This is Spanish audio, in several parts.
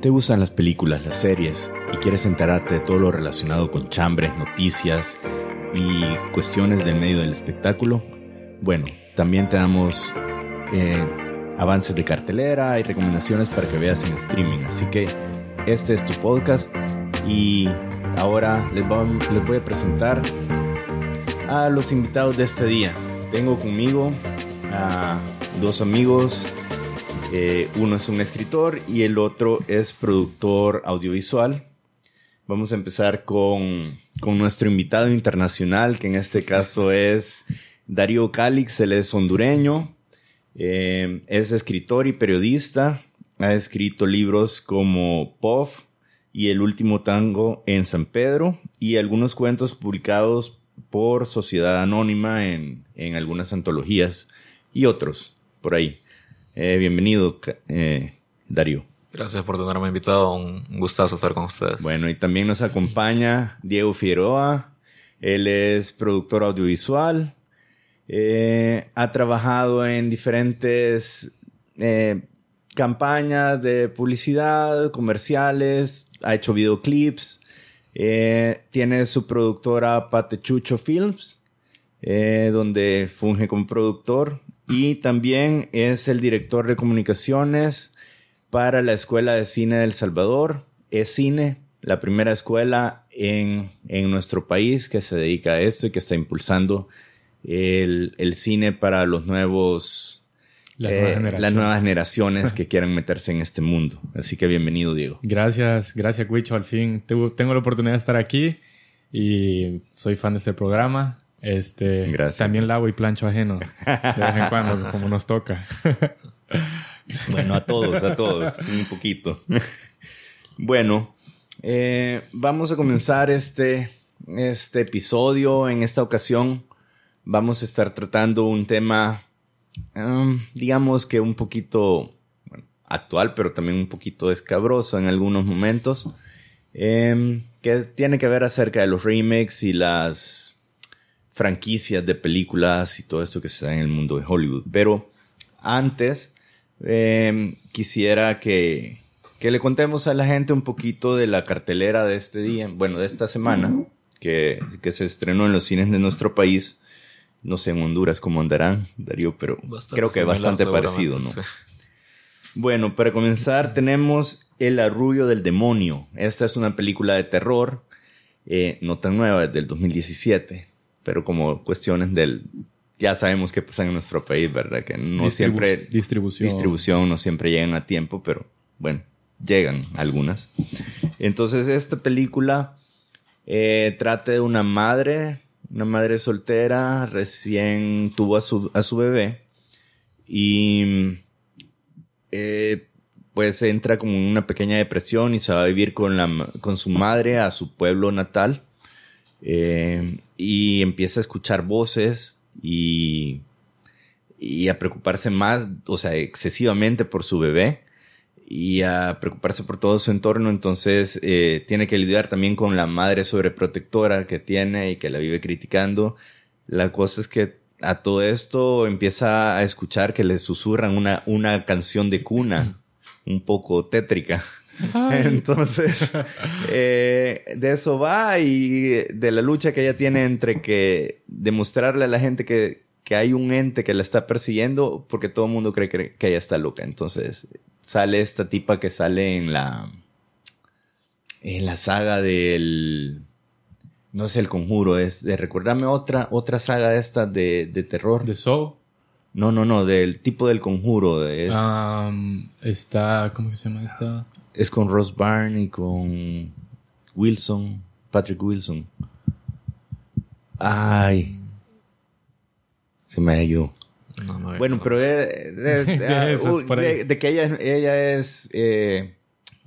¿Te gustan las películas, las series y quieres enterarte de todo lo relacionado con chambres, noticias y cuestiones del medio del espectáculo? Bueno, también te damos eh, avances de cartelera y recomendaciones para que veas en streaming. Así que este es tu podcast y ahora voy, les voy a presentar a los invitados de este día. Tengo conmigo a dos amigos. Eh, uno es un escritor y el otro es productor audiovisual. Vamos a empezar con, con nuestro invitado internacional, que en este caso es Darío Calix. Él es hondureño, eh, es escritor y periodista. Ha escrito libros como POF y El último tango en San Pedro y algunos cuentos publicados por Sociedad Anónima en, en algunas antologías y otros por ahí. Eh, bienvenido, eh, Darío. Gracias por tenerme invitado. Un gustazo estar con ustedes. Bueno, y también nos acompaña Diego Figueroa. Él es productor audiovisual. Eh, ha trabajado en diferentes campañas de publicidad, comerciales, ha hecho videoclips. tiene su productora Patechucho Films, donde funge como productor y también es el director de comunicaciones para la Escuela de Cine del Salvador. Es cine, la primera escuela en, nuestro país que se dedica a esto y que está impulsando el, cine para los nuevos, eh, las nuevas generaciones que quieran meterse en este mundo. Así que bienvenido, Diego. Gracias, gracias, Wicho. Al fin tengo la oportunidad de estar aquí y soy fan de este programa. Este, Gracias. También lavo y plancho ajeno de vez en cuando, como nos toca. bueno, a todos, a todos, un poquito. bueno, eh, vamos a comenzar este, este episodio. En esta ocasión vamos a estar tratando un tema, um, digamos que un poquito actual, pero también un poquito escabroso en algunos momentos, em, que tiene que ver acerca de los remakes y las franquicias de películas y todo esto que se da en el mundo de Hollywood. Pero antes, em, quisiera que, que, le contemos a la gente un poquito de la cartelera de este día, bueno, de esta semana, que, que se estrenó en los cines de nuestro país. No sé en Honduras cómo andarán, Darío, pero creo que bastante parecido, ¿no? Bueno, para comenzar tenemos El arrullo del demonio. Esta es una película de terror, eh, no tan nueva, es del 2017 pero como cuestiones del ya sabemos qué pasa en nuestro país, ¿verdad? Que no siempre distribución. distribución no siempre llegan a tiempo, pero bueno, llegan algunas. Entonces esta película eh, trata de una madre, una madre soltera, recién tuvo a su, a su bebé y eh, pues entra como en una pequeña depresión y se va a vivir con, la, con su madre a su pueblo natal eh, y empieza a escuchar voces y, y a preocuparse más, o sea, excesivamente por su bebé y a preocuparse por todo su entorno, entonces eh, tiene que lidiar también con la madre sobreprotectora que tiene y que la vive criticando. La cosa es que a todo esto empieza a escuchar que le susurran una, una canción de cuna un poco tétrica. Entonces, eh, de eso va y de la lucha que ella tiene entre que demostrarle a la gente que, que hay un ente que la está persiguiendo porque todo el mundo cree que, ella está loca. Entonces, sale esta tipa que sale en la, en la saga del, no sé el conjuro, es de recordarme otra, otra saga de esta de, de terror. ¿De Soul? No, no, no, del tipo del conjuro. Es... está, ¿cómo se llama esta? Es con Ross Byrne y con Wilson, Patrick Wilson. Ay. Se me ha ido. bueno, pero de, de, que ella, ella es eh,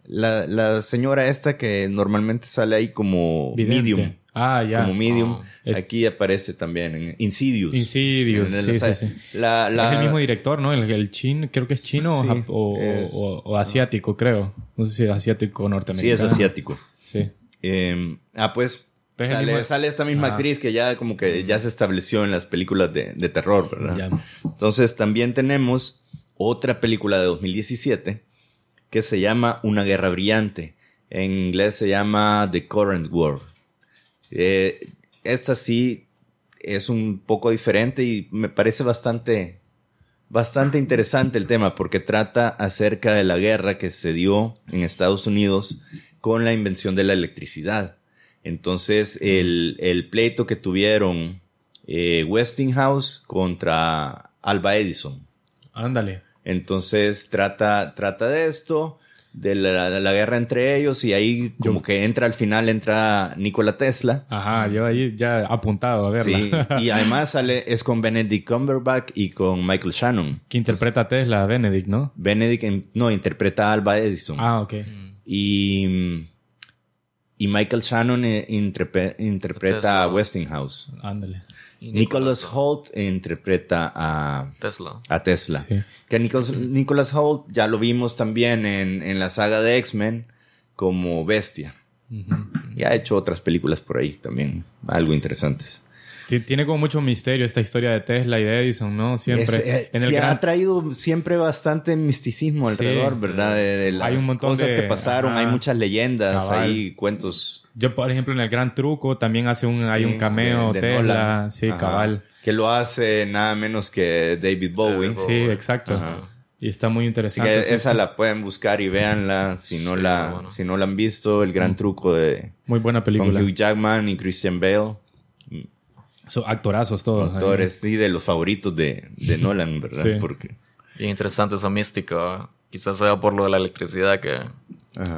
la, la, señora esta que normalmente sale ahí como medium. Ah, ya. Como medium. Aquí aparece también en Insidious. Insidious, sí, sí, sí. La, la... Es el mismo director, ¿no? El, el chin, creo que es chino o, o, asiático, creo. No sé si es asiático o norteamericano. Sí, es asiático. Sí. Eh, ah, pues... Sale, sale, esta misma actriz que ya como que ya se estableció en las películas de, de terror, ¿verdad? Ya. Entonces también tenemos otra película de 2017 que se llama Una guerra brillante. En inglés se llama The Current War. Eh, esta sí es un poco diferente y me parece bastante, bastante interesante el tema porque trata acerca de la guerra que se dio en Estados Unidos con la invención de la electricidad. Entonces, el, pleito que tuvieron eh, Westinghouse contra Alba Edison. Ándale. Entonces, trata, trata de esto de la, guerra entre ellos y ahí como que entra al final entra Nikola Tesla. Ajá, yo ahí ya apuntado a verla. Sí, y además sale es con Benedict Cumberbatch y con Michael Shannon. Que interpreta a Tesla, Benedict, ¿no? Benedict no interpreta a Alba Edison. Ah, ok. Y y Michael Shannon eh, interpreta a Westinghouse. Ándale. Nicholas Holt interpreta a Tesla. A Tesla. Que Nicholas, Holt ya lo vimos también en, la saga de X-Men como Bestia. Y ha hecho otras películas por ahí también, algo interesantes. Tiene como mucho misterio esta historia de Tesla y de Edison, ¿no? Siempre. Eh, ha traído siempre bastante misticismo alrededor, ¿verdad? De, las hay un montón cosas que pasaron, hay muchas leyendas, hay cuentos. Yo, por ejemplo, en el Gran Truco también hace un, hay un cameo de, Tesla, sí, cabal. Que lo hace nada menos que David Bowie. Sí, exacto. Y está muy interesante. esa la pueden buscar y véanla si no, la, si no la han visto. El Gran mm. Truco de... Muy buena película. Con Hugh Jackman y Christian Bale. Son actorazos todos. Actores, sí, de los favoritos de, de Nolan, ¿verdad? Sí. Porque... Y interesante esa mística. Quizás sea por lo de la electricidad que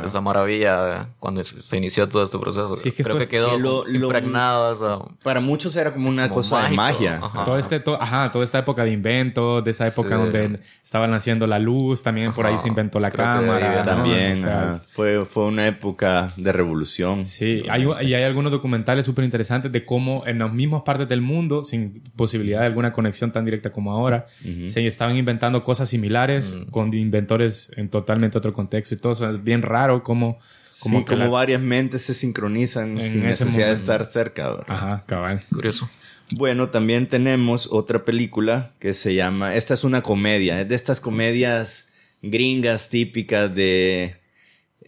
esa maravilla cuando se inició todo este proceso. Sí, es que Creo que quedó lo, impregnado. Para muchos era como una cosa de magia. Todo este, ajá, toda esta época de invento, de esa época donde estaban haciendo la luz, también por ahí se inventó la cámara. También, fue, fue una época de revolución. Sí, hay, y hay algunos documentales súper interesantes de cómo en las mismas partes del mundo, sin posibilidad de alguna conexión tan directa como ahora, se estaban inventando cosas similares mm. con inventores en totalmente otro contexto y todo eso. Es bien raro como... Como, como varias mentes se sincronizan sin necesidad de estar cerca. Ajá, cabal. Curioso. Bueno, también tenemos otra película que se llama... Esta es una comedia. Es de estas comedias gringas típicas de...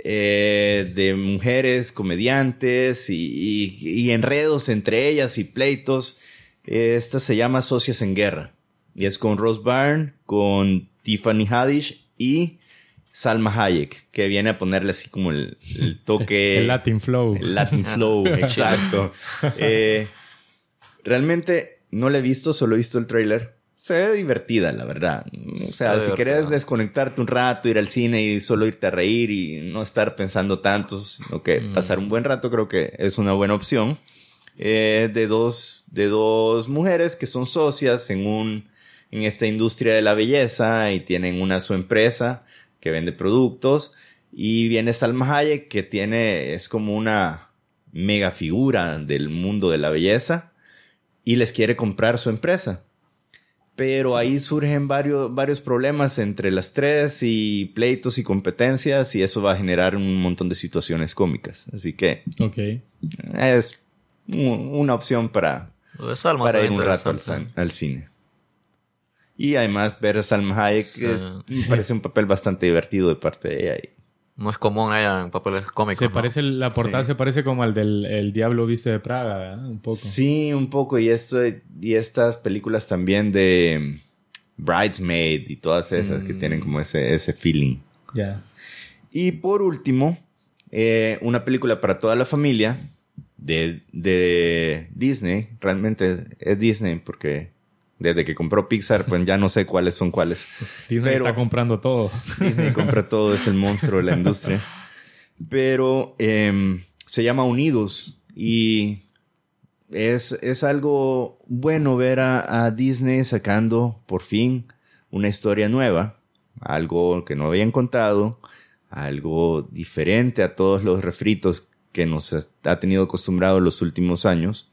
Eh, de mujeres comediantes y, enredos entre ellas y pleitos. Esta se llama Socias en Guerra. Y es con Rose Byrne, con Tiffany Haddish y Salma Hayek, que viene a ponerle así como el, toque. el Latin Flow. El Latin Flow, exacto. Eh, realmente no la he visto, solo he visto el trailer. Se ve divertida, la verdad. O sea, si quieres desconectarte un rato, ir al cine y solo irte a reír y no estar pensando tanto, sino que mm. pasar un buen rato, creo que es una buena opción. Eh, de, dos, de dos mujeres que son socias en, un, en esta industria de la belleza y tienen una su empresa que vende productos. Y viene Salma Hayek, que tiene, es como una mega figura del mundo de la belleza y les quiere comprar su empresa. Pero ahí surgen varios, varios problemas entre las tres y pleitos y competencias y eso va a generar un montón de situaciones cómicas. Así que okay. es una opción para, para ir un rato al cine. Y además ver a Salma Hayek me parece un papel bastante divertido de parte de ella. No es común ella en papeles cómicos. Se parece, la portada se parece como al del el Diablo Viste de Praga, ¿verdad? Un poco. Sí, un poco. Y, esto, y estas películas también de Bridesmaid y todas esas que tienen como ese, ese feeling. Ya. Y por último, eh, una película para toda la familia de, de Disney. Realmente es Disney porque desde que compró Pixar, pues ya no sé cuáles son cuáles. Disney está comprando todo. Disney compra todo, es el monstruo de la industria. Pero em, se llama Unidos y es, es algo bueno ver a, Disney sacando por fin una historia nueva, algo que no habían contado, algo diferente a todos los refritos que nos ha tenido acostumbrados los últimos años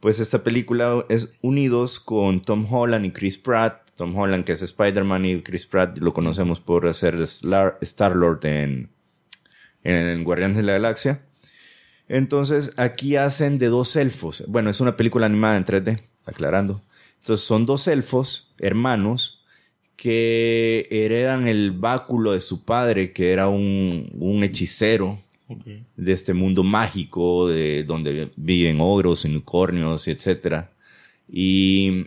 pues esta película es unidos con Tom Holland y Chris Pratt. Tom Holland que es Spider-Man y Chris Pratt lo conocemos por hacer Star-Lord en, en Guardianes de la Galaxia. Entonces aquí hacen de dos elfos. Bueno, es una película animada en 3D, aclarando. Entonces son dos elfos, hermanos, que heredan el báculo de su padre, que era un, un hechicero de este mundo mágico, de donde viven ogros, unicornios, etc. Y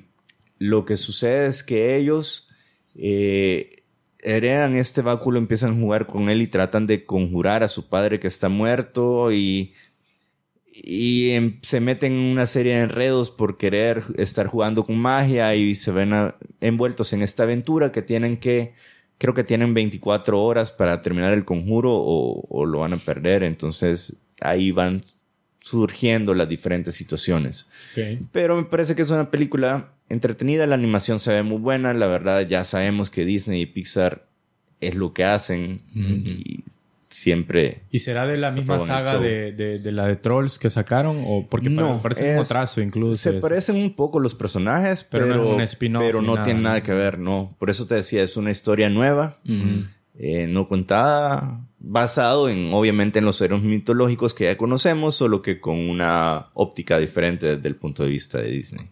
lo que sucede es que ellos eh, heredan este báculo, empiezan a jugar con él y tratan de conjurar a su padre que está muerto y y se meten en una serie de enredos por querer estar jugando con magia y se ven envueltos en esta aventura que tienen que, creo que tienen 24 horas para terminar el conjuro o, lo van a perder. Entonces ahí van surgiendo las diferentes situaciones. Pero me parece que es una película entretenida, la animación se ve muy buena, la verdad ya sabemos que Disney y Pixar es lo que hacen y siempre. ¿Y será de la misma saga de, de, la de Trolls que sacaron? ¿O porque no, parece un trazo incluso? Se parecen un poco los personajes, pero, pero no, pero no tiene nada que ver, no. Por eso te decía, es una historia nueva, eh, no contada, basado en, obviamente, en los héroes mitológicos que ya conocemos, solo que con una óptica diferente desde el punto de vista de Disney.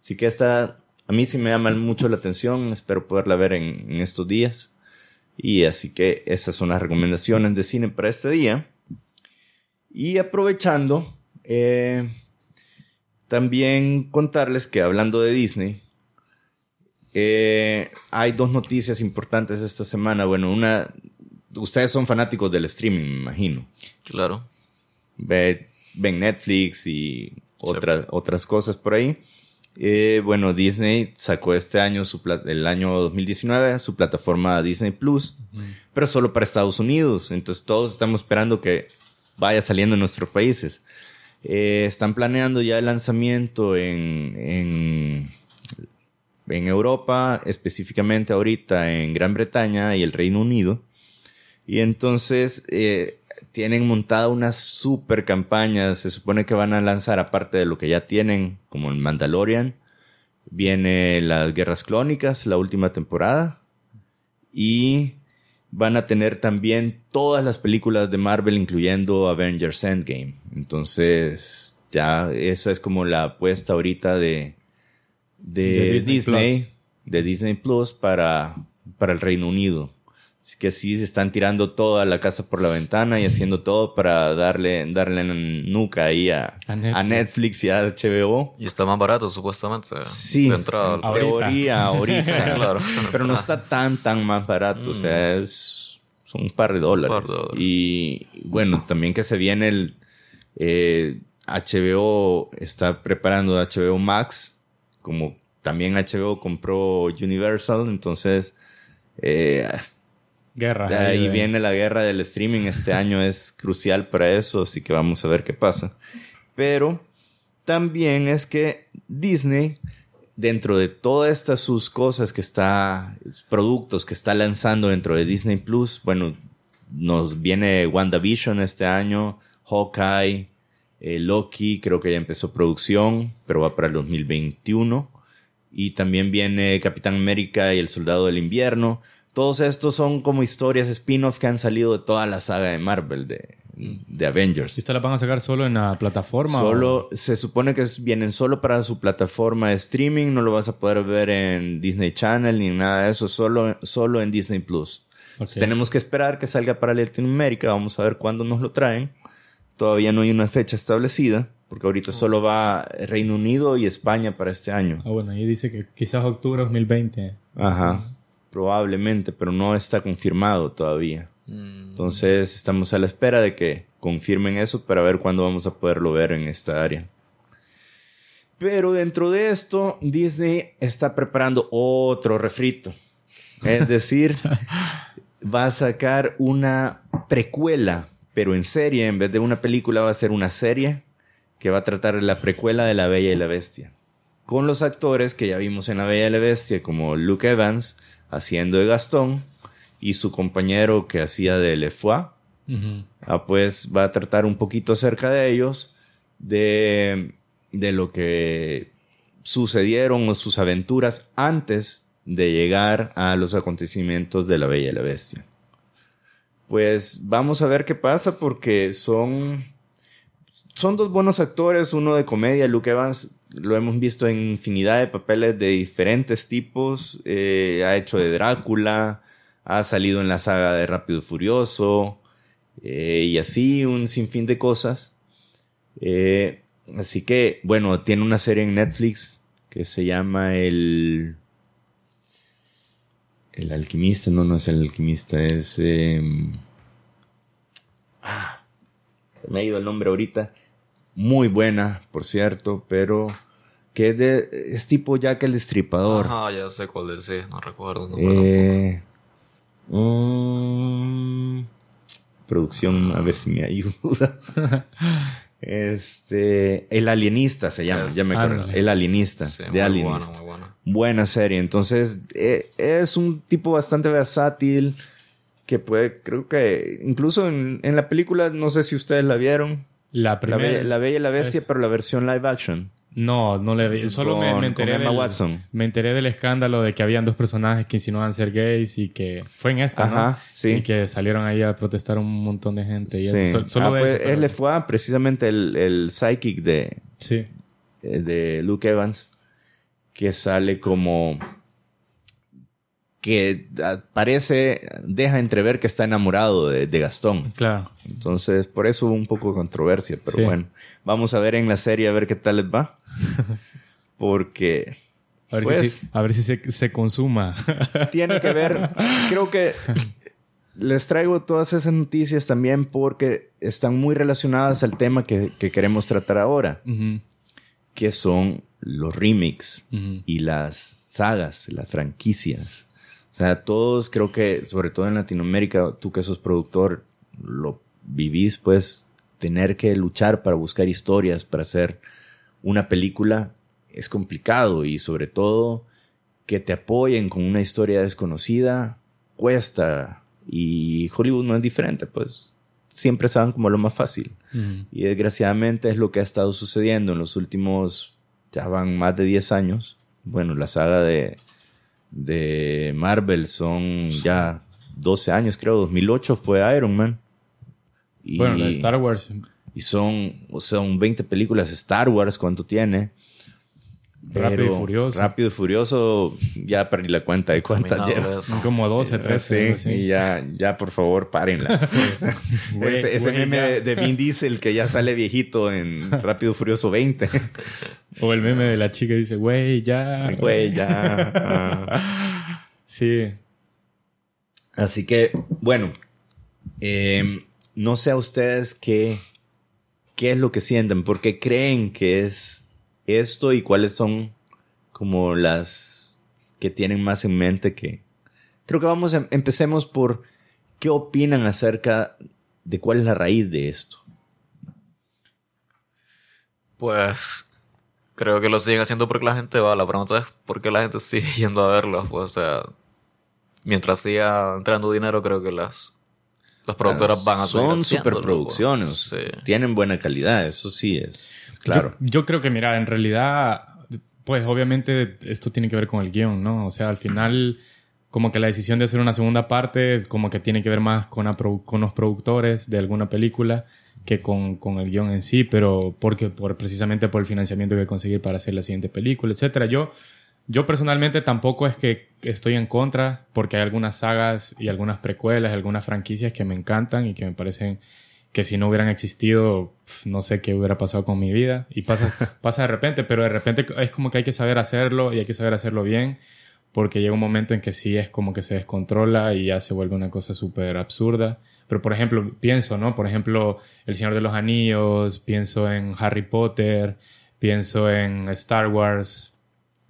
Así que esta, a mí sí me llama mucho la atención, espero poderla ver en, en estos días. Y así que esas son las recomendaciones de cine para este día. Y aprovechando, eh, también contarles que hablando de Disney, eh, hay dos noticias importantes esta semana. Bueno, una, ustedes son fanáticos del streaming, me imagino. Claro. ven Netflix y otras, otras cosas por ahí. Eh, bueno, Disney sacó este año, su el año 2019, su plataforma Disney Plus, pero solo para Estados Unidos. Entonces todos estamos esperando que vaya saliendo en nuestros países. Eh, están planeando ya el lanzamiento en, en, en, Europa, específicamente ahorita en Gran Bretaña y el Reino Unido. Y entonces eh, tienen montada una super campaña. Se supone que van a lanzar, aparte de lo que ya tienen, como el Mandalorian, viene las Guerras Clónicas, la última temporada. Y van a tener también todas las películas de Marvel, incluyendo Avengers Endgame. Entonces, ya esa es como la apuesta ahorita de, de, Disney, de Disney Plus para, para el Reino Unido. Así que sí se están tirando toda la casa por la ventana y haciendo todo para darle, darle nuca ahí a, Netflix. y a HBO. Y está más barato, supuestamente. Sí, en teoría, ahorita. claro. Pero no está tan, tan más barato. O sea, mm. es, son un par de dólares. Y bueno, también que se viene el... HBO eh, está preparando HBO Max. Como también HBO compró Universal. Entonces... Eh, Guerra. De ahí viene la guerra del streaming. Este año es crucial para eso, así que vamos a ver qué pasa. Pero también es que Disney, dentro de todas estas sus cosas que está, productos que está lanzando dentro de Disney Plus, bueno, nos viene WandaVision este año, Hawkeye, eh, Loki, creo que ya empezó producción, pero va para el 2021. Y también viene Capitán América y el Soldado del Invierno. Todos estos son como historias spin-off que han salido de toda la saga de Marvel, de, de Avengers. ¿Y estas las van a sacar solo en la plataforma? Solo, se supone que vienen solo para su plataforma de streaming, no lo vas a poder ver en Disney Channel ni nada de eso, solo, solo en Disney Plus. tenemos que esperar que salga para Latinoamérica, vamos a ver cuándo nos lo traen. Todavía no hay una fecha establecida, porque ahorita solo va Reino Unido y España para este año. Ah, bueno, ahí dice que quizás octubre de 2020. Ajá probablemente, pero no está confirmado todavía. Mm. Entonces estamos a la espera de que confirmen eso para ver cuándo vamos a poderlo ver en esta área. Pero dentro de esto, Disney está preparando otro refrito. Es decir, va a sacar una precuela, pero en serie, en vez de una película va a ser una serie que va a tratar la precuela de La Bella y la Bestia. Con los actores que ya vimos en La Bella y la Bestia, como Luke Evans, haciendo de Gastón y su compañero que hacía de Lefoy. Ah, pues va a tratar un poquito acerca de ellos, de, de lo que sucedieron o sus aventuras antes de llegar a los acontecimientos de la Bella y la Bestia. Pues vamos a ver qué pasa porque son son dos buenos actores, uno de comedia, Luke Evans lo hemos visto en infinidad de papeles de diferentes tipos. Eh, ha hecho de Drácula, ha salido en la saga de Rápido y Furioso, eh, y así un sinfín de cosas. Eh, así que, bueno, tiene una serie en Netflix que se llama El... El alquimista, no, no es el alquimista, es... Em, ah, se me ha ido el nombre ahorita. Muy buena, por cierto, pero que es, de, es tipo Jack el Destripador. Ajá, ya sé cuál es, sí, no recuerdo. No eh, um, producción, a ver si me ayuda. este, El Alienista se llama, ya me acuerdo. El Alienista, de Alienista. Buena serie. Entonces, eh, es un tipo bastante versátil que puede, creo que incluso en, en la película, no sé si ustedes la vieron. La primera. La, Bella, y la Bestia, pero la versión live action. No, no le vi. Solo me, enteré del, Watson. me enteré del escándalo de que habían dos personajes que insinuaban ser gays y que fue en esta, Ajá, Sí. Y que salieron ahí a protestar un montón de gente. Y sí. solo ah, pues, él le fue precisamente el, el psychic de, sí. Eh, de Luke Evans, que sale como que parece, deja entrever que está enamorado de, Gastón. Claro. Entonces, por eso hubo un poco de controversia, pero bueno, vamos a ver en la serie a ver qué tal les va. Porque... A ver si, pues, a ver si se, consuma. Tiene que ver, creo que les traigo todas esas noticias también porque están muy relacionadas al tema que, queremos tratar ahora, que son los remakes y las sagas, las franquicias. O sea, todos creo que, sobre todo en Latinoamérica, tú que sos productor, lo vivís, pues, tener que luchar para buscar historias, para hacer una película, es complicado y sobre todo que te apoyen con una historia desconocida, cuesta. Y Hollywood no es diferente, pues siempre saben como lo más fácil. Y desgraciadamente es lo que ha estado sucediendo en los últimos, ya van más de 10 años. Bueno, la saga de de Marvel son ya 12 años, creo. 2008 fue Iron Man. Y, bueno, de Star Wars. Y son, o sea, son 20 películas Star Wars, ¿cuánto tiene? Rápido y Furioso. Rápido y Furioso, ya perdí la cuenta de cuántas lleva. Son como 12, 13. Sí, y ya, ya por favor, párenla. ese, meme de, Vin Diesel que ya sale viejito en Rápido y Furioso 20. o el meme de la chica que dice, güey, ya. Güey, ya. Ah. Sí. Así que, bueno, em, no sé a ustedes qué, qué es lo que sienten, porque creen que es esto y cuáles son como las que tienen más en mente que... Creo que vamos a, empecemos por qué opinan acerca de cuál es la raíz de esto. Pues creo que lo siguen haciendo porque la gente va. La pregunta es por qué la gente sigue yendo a verlo. Pues, o sea, mientras siga entrando dinero, creo que las, las productoras van a Son superproducciones. Pues. Tienen buena calidad, eso sí es. Claro. Yo, creo que, mira, en realidad, pues obviamente esto tiene que ver con el guion, ¿no? O sea, al final, como que la decisión de hacer una segunda parte es como que tiene que ver más con, con los productores de alguna película que con, con, el guion en sí, pero porque por, precisamente por el financiamiento que conseguir para hacer la siguiente película, etcétera. Yo, yo personalmente tampoco es que estoy en contra, porque hay algunas sagas y algunas precuelas, algunas franquicias que me encantan y que me parecen que si no hubieran existido, no sé qué hubiera pasado con mi vida. Y pasa, pasa de repente, pero de repente es como que hay que saber hacerlo y hay que saber hacerlo bien, porque llega un momento en que sí es como que se descontrola y ya se vuelve una cosa súper absurda. Pero por ejemplo, pienso, ¿no? Por ejemplo, El Señor de los Anillos, pienso en Harry Potter, pienso en Star Wars,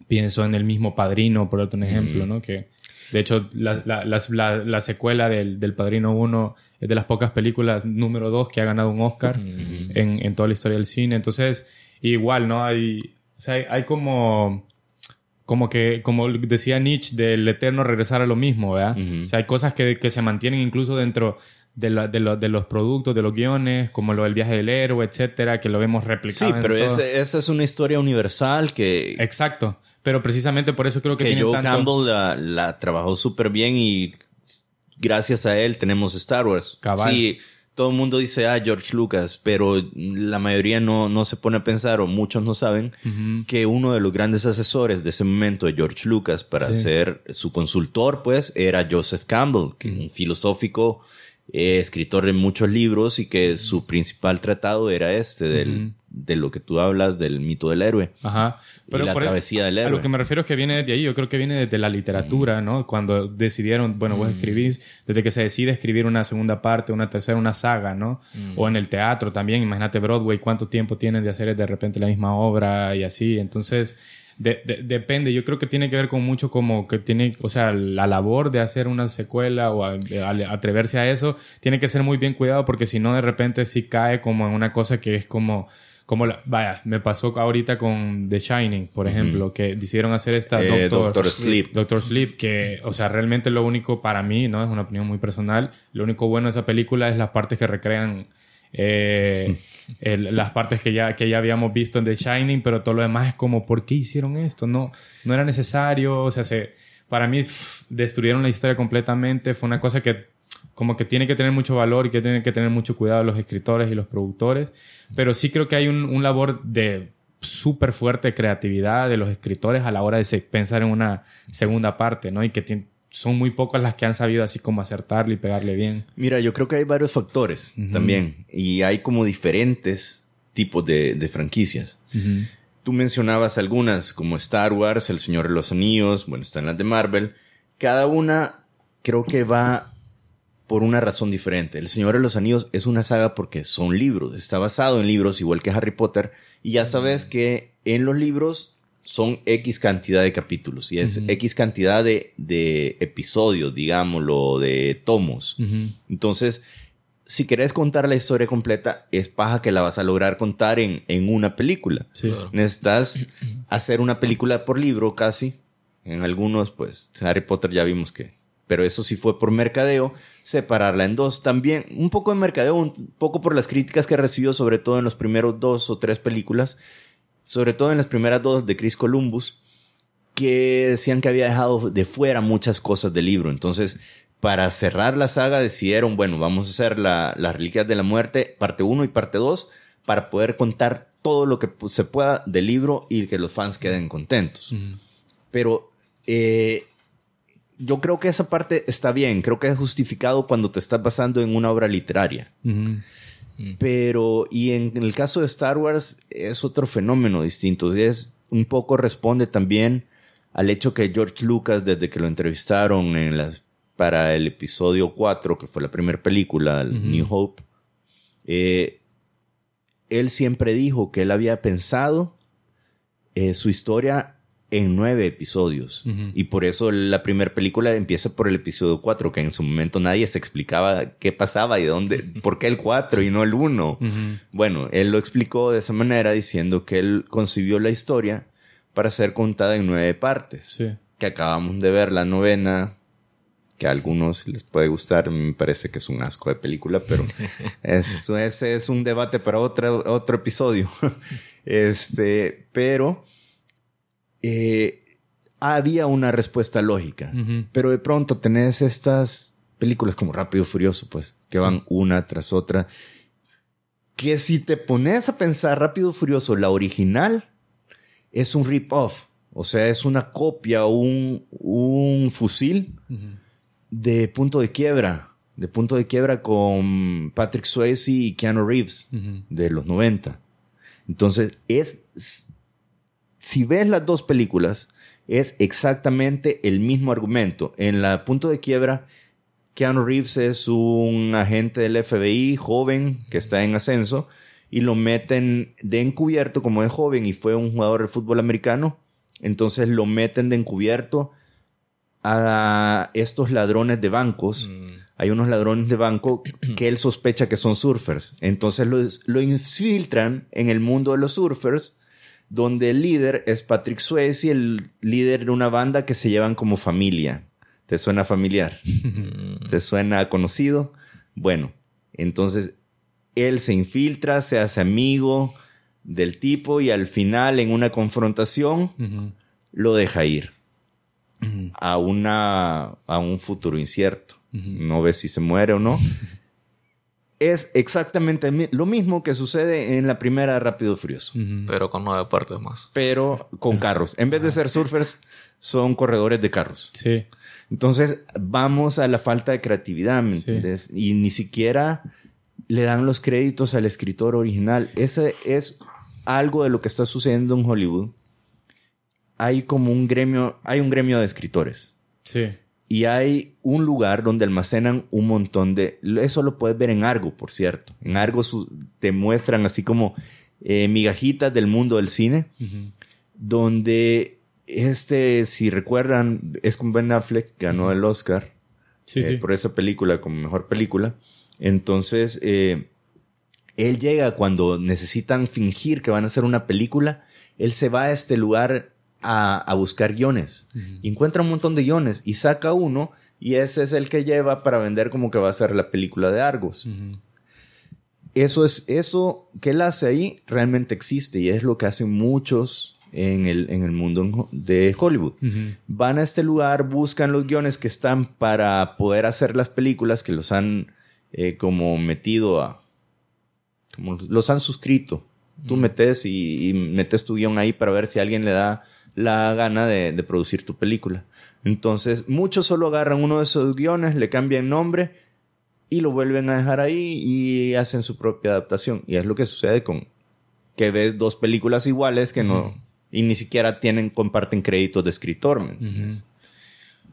pienso en el mismo Padrino, por otro ejemplo, ¿no? Que de hecho, la, la, la, la secuela del, del Padrino 1 es de las pocas películas número dos que ha ganado un Oscar en, en, toda la historia del cine. Entonces, igual, ¿no? Hay, o sea, hay, como, como que, como decía Nietzsche, del eterno regresar a lo mismo, ¿verdad? O sea, hay cosas que, que se mantienen incluso dentro de, la, de, de, los productos, de los guiones, como lo del viaje del héroe, etcétera, que lo vemos replicado. Sí, pero esa es una historia universal que. Exacto. Pero precisamente por eso creo que. Que Joe Campbell la, la trabajó súper bien y gracias a él tenemos Star Wars. Sí, todo el mundo dice, ah, George Lucas, pero la mayoría no, no se pone a pensar, o muchos no saben, que uno de los grandes asesores de ese momento de George Lucas para ser su consultor, pues, era Joseph Campbell, que un filosófico, eh, escritor de muchos libros y que su principal tratado era este, del, de lo que tú hablas del mito del héroe. Ajá. Pero y la travesía del héroe. A lo que me refiero es que viene de ahí, yo creo que viene desde la literatura, ¿no? Cuando decidieron, bueno, vos escribís, desde que se decide escribir una segunda parte, una tercera, una saga, ¿no? O en el teatro también, imagínate Broadway, cuánto tiempo tienen de hacer de repente la misma obra y así. Entonces, depende, yo creo que tiene que ver con mucho como que tiene, o sea, la labor de hacer una secuela o atreverse a eso, tiene que ser muy bien cuidado porque si no de repente sí cae como en una cosa que es como como la, vaya, me pasó ahorita con The Shining, por ejemplo, que decidieron hacer esta eh, Doctor, Sleep. Doctor Sleep, que, o sea, realmente lo único para mí, ¿no? Es una opinión muy personal. Lo único bueno de esa película es las partes que recrean eh, las partes que ya, que ya habíamos visto en The Shining, pero todo lo demás es como, ¿por qué hicieron esto? No, no era necesario, o sea, se, para mí destruyeron la historia completamente, fue una cosa que como que tiene que tener mucho valor y que tienen que tener mucho cuidado los escritores y los productores, pero sí creo que hay un, un labor de súper fuerte creatividad de los escritores a la hora de pensar en una segunda parte, ¿no? Y que son muy pocas las que han sabido así como acertarle y pegarle bien. Mira, yo creo que hay varios factores también y hay como diferentes tipos de, de franquicias. Tú mencionabas algunas como Star Wars, El Señor de los Anillos, bueno, están las de Marvel. Cada una creo que va por una razón diferente. El Señor de los Anillos es una saga porque son libros, está basado en libros igual que Harry Potter y ya sabes que en los libros son X cantidad de capítulos y es X cantidad de, de, episodios, digámoslo, de tomos. Entonces, si querés contar la historia completa, es paja que la vas a lograr contar en, en una película. Necesitas hacer una película por libro casi. En algunos, pues, Harry Potter ya vimos que pero eso sí fue por mercadeo, separarla en dos. También un poco de mercadeo, un poco por las críticas que recibió, sobre todo en los primeros dos o tres películas, sobre todo en las primeras dos de Chris Columbus, que decían que había dejado de fuera muchas cosas del libro. Entonces, para cerrar la saga decidieron, bueno, vamos a hacer la, las Reliquias de la Muerte, parte 1 y parte 2, para poder contar todo lo que se pueda del libro y que los fans queden contentos. Pero eh, yo creo que esa parte está bien, creo que es justificado cuando te estás basando en una obra literaria. Pero, y en, el caso de Star Wars es otro fenómeno distinto. Es un poco responde también al hecho que George Lucas, desde que lo entrevistaron en las, para el episodio 4, que fue la primera película, New Hope, eh, él siempre dijo que él había pensado eh, su historia en nueve episodios. Y por eso la primera película empieza por el episodio 4, que en su momento nadie se explicaba qué pasaba y de dónde, por qué el 4 y no el 1. Bueno, él lo explicó de esa manera diciendo que él concibió la historia para ser contada en nueve partes. Que acabamos de ver la novena, que a algunos les puede gustar, me parece que es un asco de película, pero eso ese es un debate para otro, otro episodio. este, pero eh, había una respuesta lógica. Pero de pronto tenés estas películas como Rápido Furioso, pues, que van una tras otra. Que si te pones a pensar Rápido y Furioso, la original es un rip-off. O sea, es una copia, un, un fusil de punto de quiebra. De punto de quiebra con Patrick Swayze y Keanu Reeves de los 90. Entonces, es si ves las dos películas, es exactamente el mismo argumento. En la punto de quiebra, Keanu Reeves es un agente del FBI joven que está en ascenso y lo meten de encubierto como es joven y fue un jugador de fútbol americano. Entonces lo meten de encubierto a estos ladrones de bancos. Mm. Hay unos ladrones de banco que él sospecha que son surfers. Entonces lo infiltran en el mundo de los surfers donde el líder es Patrick Swayze y el líder de una banda que se llevan como familia. ¿Te suena familiar? ¿Te suena conocido? Bueno, entonces él se infiltra, se hace amigo del tipo y al final en una confrontación lo deja ir a, una, a un futuro incierto. No ve si se muere o no. es exactamente lo mismo que sucede en la primera Rápido Furioso, Pero con nueve partes más. pero con carros. En vez de ser surfers, son corredores de carros. Sí. Entonces, vamos a la falta de creatividad, ¿me Sí. entiendes? Y ni siquiera le dan los créditos al escritor original. Ese es algo de lo que está sucediendo en Hollywood. Hay como un gremio, hay un gremio de escritores. Sí. Y hay un lugar donde almacenan un montón de... Eso lo puedes ver en Argo, por cierto. En Argo su- te muestran así como eh, migajitas del mundo del cine, donde este, si recuerdan, es con Ben Affleck, ganó el Oscar Sí, eh, sí. por esa película como mejor película. Entonces, eh, él llega cuando necesitan fingir que van a hacer una película, él se va a este lugar a, a buscar guiones. Y encuentra un montón de guiones y saca uno y ese es el que lleva para vender como que va a ser la película de Argos. Eso es, eso que él hace ahí realmente existe y es lo que hacen muchos en el, en el mundo de Hollywood. Van a este lugar, buscan los guiones que están para poder hacer las películas que los han eh, como metido a... como los han suscrito. Tú metes y, y metes tu guion ahí para ver si alguien le da la gana de, de producir tu película. Entonces, muchos solo agarran uno de esos guiones, le cambian nombre y lo vuelven a dejar ahí y hacen su propia adaptación. Y es lo que sucede con que ves dos películas iguales que no... Y ni siquiera tienen, comparten créditos de escritor. ¿me entiendes?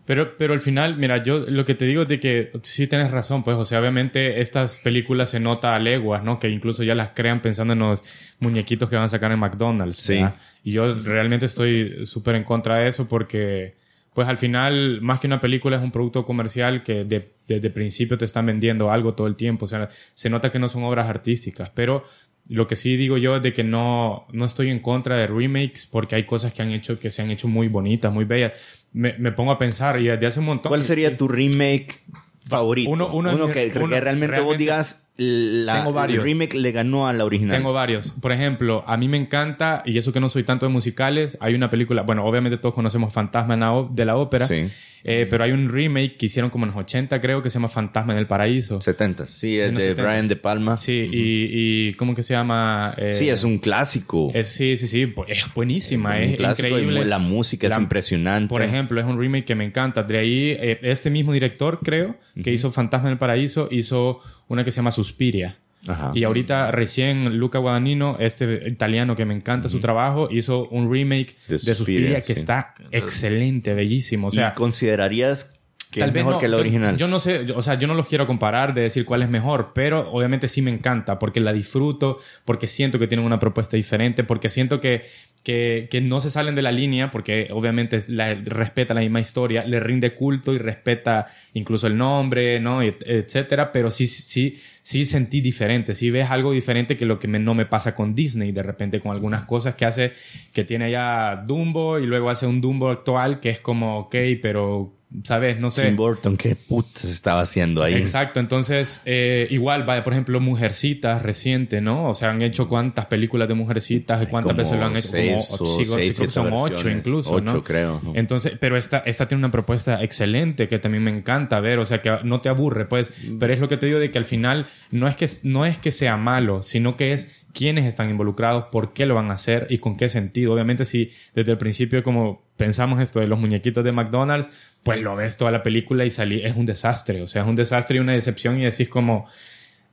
Pero, pero al final, mira, yo lo que te digo es de que sí tienes razón, pues, o sea, obviamente estas películas se nota a leguas, ¿no? Que incluso ya las crean pensando en los muñequitos que van a sacar en McDonald's. Sí. ¿verdad? Y yo realmente estoy súper en contra de eso porque, pues al final, más que una película es un producto comercial que de- desde principio te están vendiendo algo todo el tiempo. O sea, se nota que no son obras artísticas, pero lo que sí digo yo es de que no, no estoy en contra de remakes porque hay cosas que han hecho que se han hecho muy bonitas, muy bellas. Me, me pongo a pensar y desde hace un montón. ¿Cuál sería tu remake favorito? Uno- uno mis- que, que uno- realmente, vos realmente- digas la, Tengo varios. el remake le ganó a la original. Tengo varios. Por ejemplo, a mí me encanta, y eso que no soy tanto de musicales, hay una película, bueno, obviamente todos conocemos Fantasma de la ópera, Sí. eh, pero hay un remake que hicieron como en los 80, creo, que se llama Fantasma en el Paraíso. 70. Sí, es de 70. Brian De Palma. Sí, y, y ¿cómo que se llama? Eh, Sí, es un clásico. es- sí, sí, sí, es buenísima, un es clásico y increíble. la música es La- impresionante. Por ejemplo, es un remake que me encanta. De ahí, eh, este mismo director, creo, que hizo Fantasma en el Paraíso, hizo una que se llama Suspiria. Ajá. Y ahorita recién Luca Guadagnino, este italiano que me encanta su trabajo, hizo un remake De de Suspiria, que sí. está excelente, bellísimo. O sea, ¿Y considerarías que es vez mejor no, que yo- original? Yo, no sé, yo- o sea, yo no los quiero comparar de decir cuál es mejor, pero obviamente sí me encanta porque la disfruto, porque siento que tienen una propuesta diferente, porque siento que, que, que no se salen de la línea, porque obviamente la, respeta la misma historia, le rinde culto y respeta incluso el nombre, ¿no? Et- etcétera, pero sí, sí, sí sentí diferente, sí ves algo diferente que lo que me- no me pasa con Disney, de repente con algunas cosas que hace, que tiene ya Dumbo y luego hace un Dumbo actual que es como, ok, pero, ¿sabes? No sé. Tim Burton, ¿qué putas estaba haciendo ahí? Exacto, entonces eh, igual, vaya, por ejemplo, Mujercitas reciente, ¿no? O sea, han hecho cuántas películas de Mujercitas y cuántas veces lo han hecho, seis como sí, seis, creo son ocho incluso, ¿no? Ocho, creo, ¿no? Entonces, pero esta, esta tiene una propuesta excelente que también me encanta ver, o sea, que no te aburre, pues, pero es lo que te digo de que al final no es que, no es que sea malo, sino que es quiénes están involucrados, por qué lo van a hacer y con qué sentido. Obviamente, si desde el principio, como pensamos esto de los muñequitos de McDonald's, pues lo ves toda la película y salí, es un desastre, o sea, es un desastre y una decepción y decís como,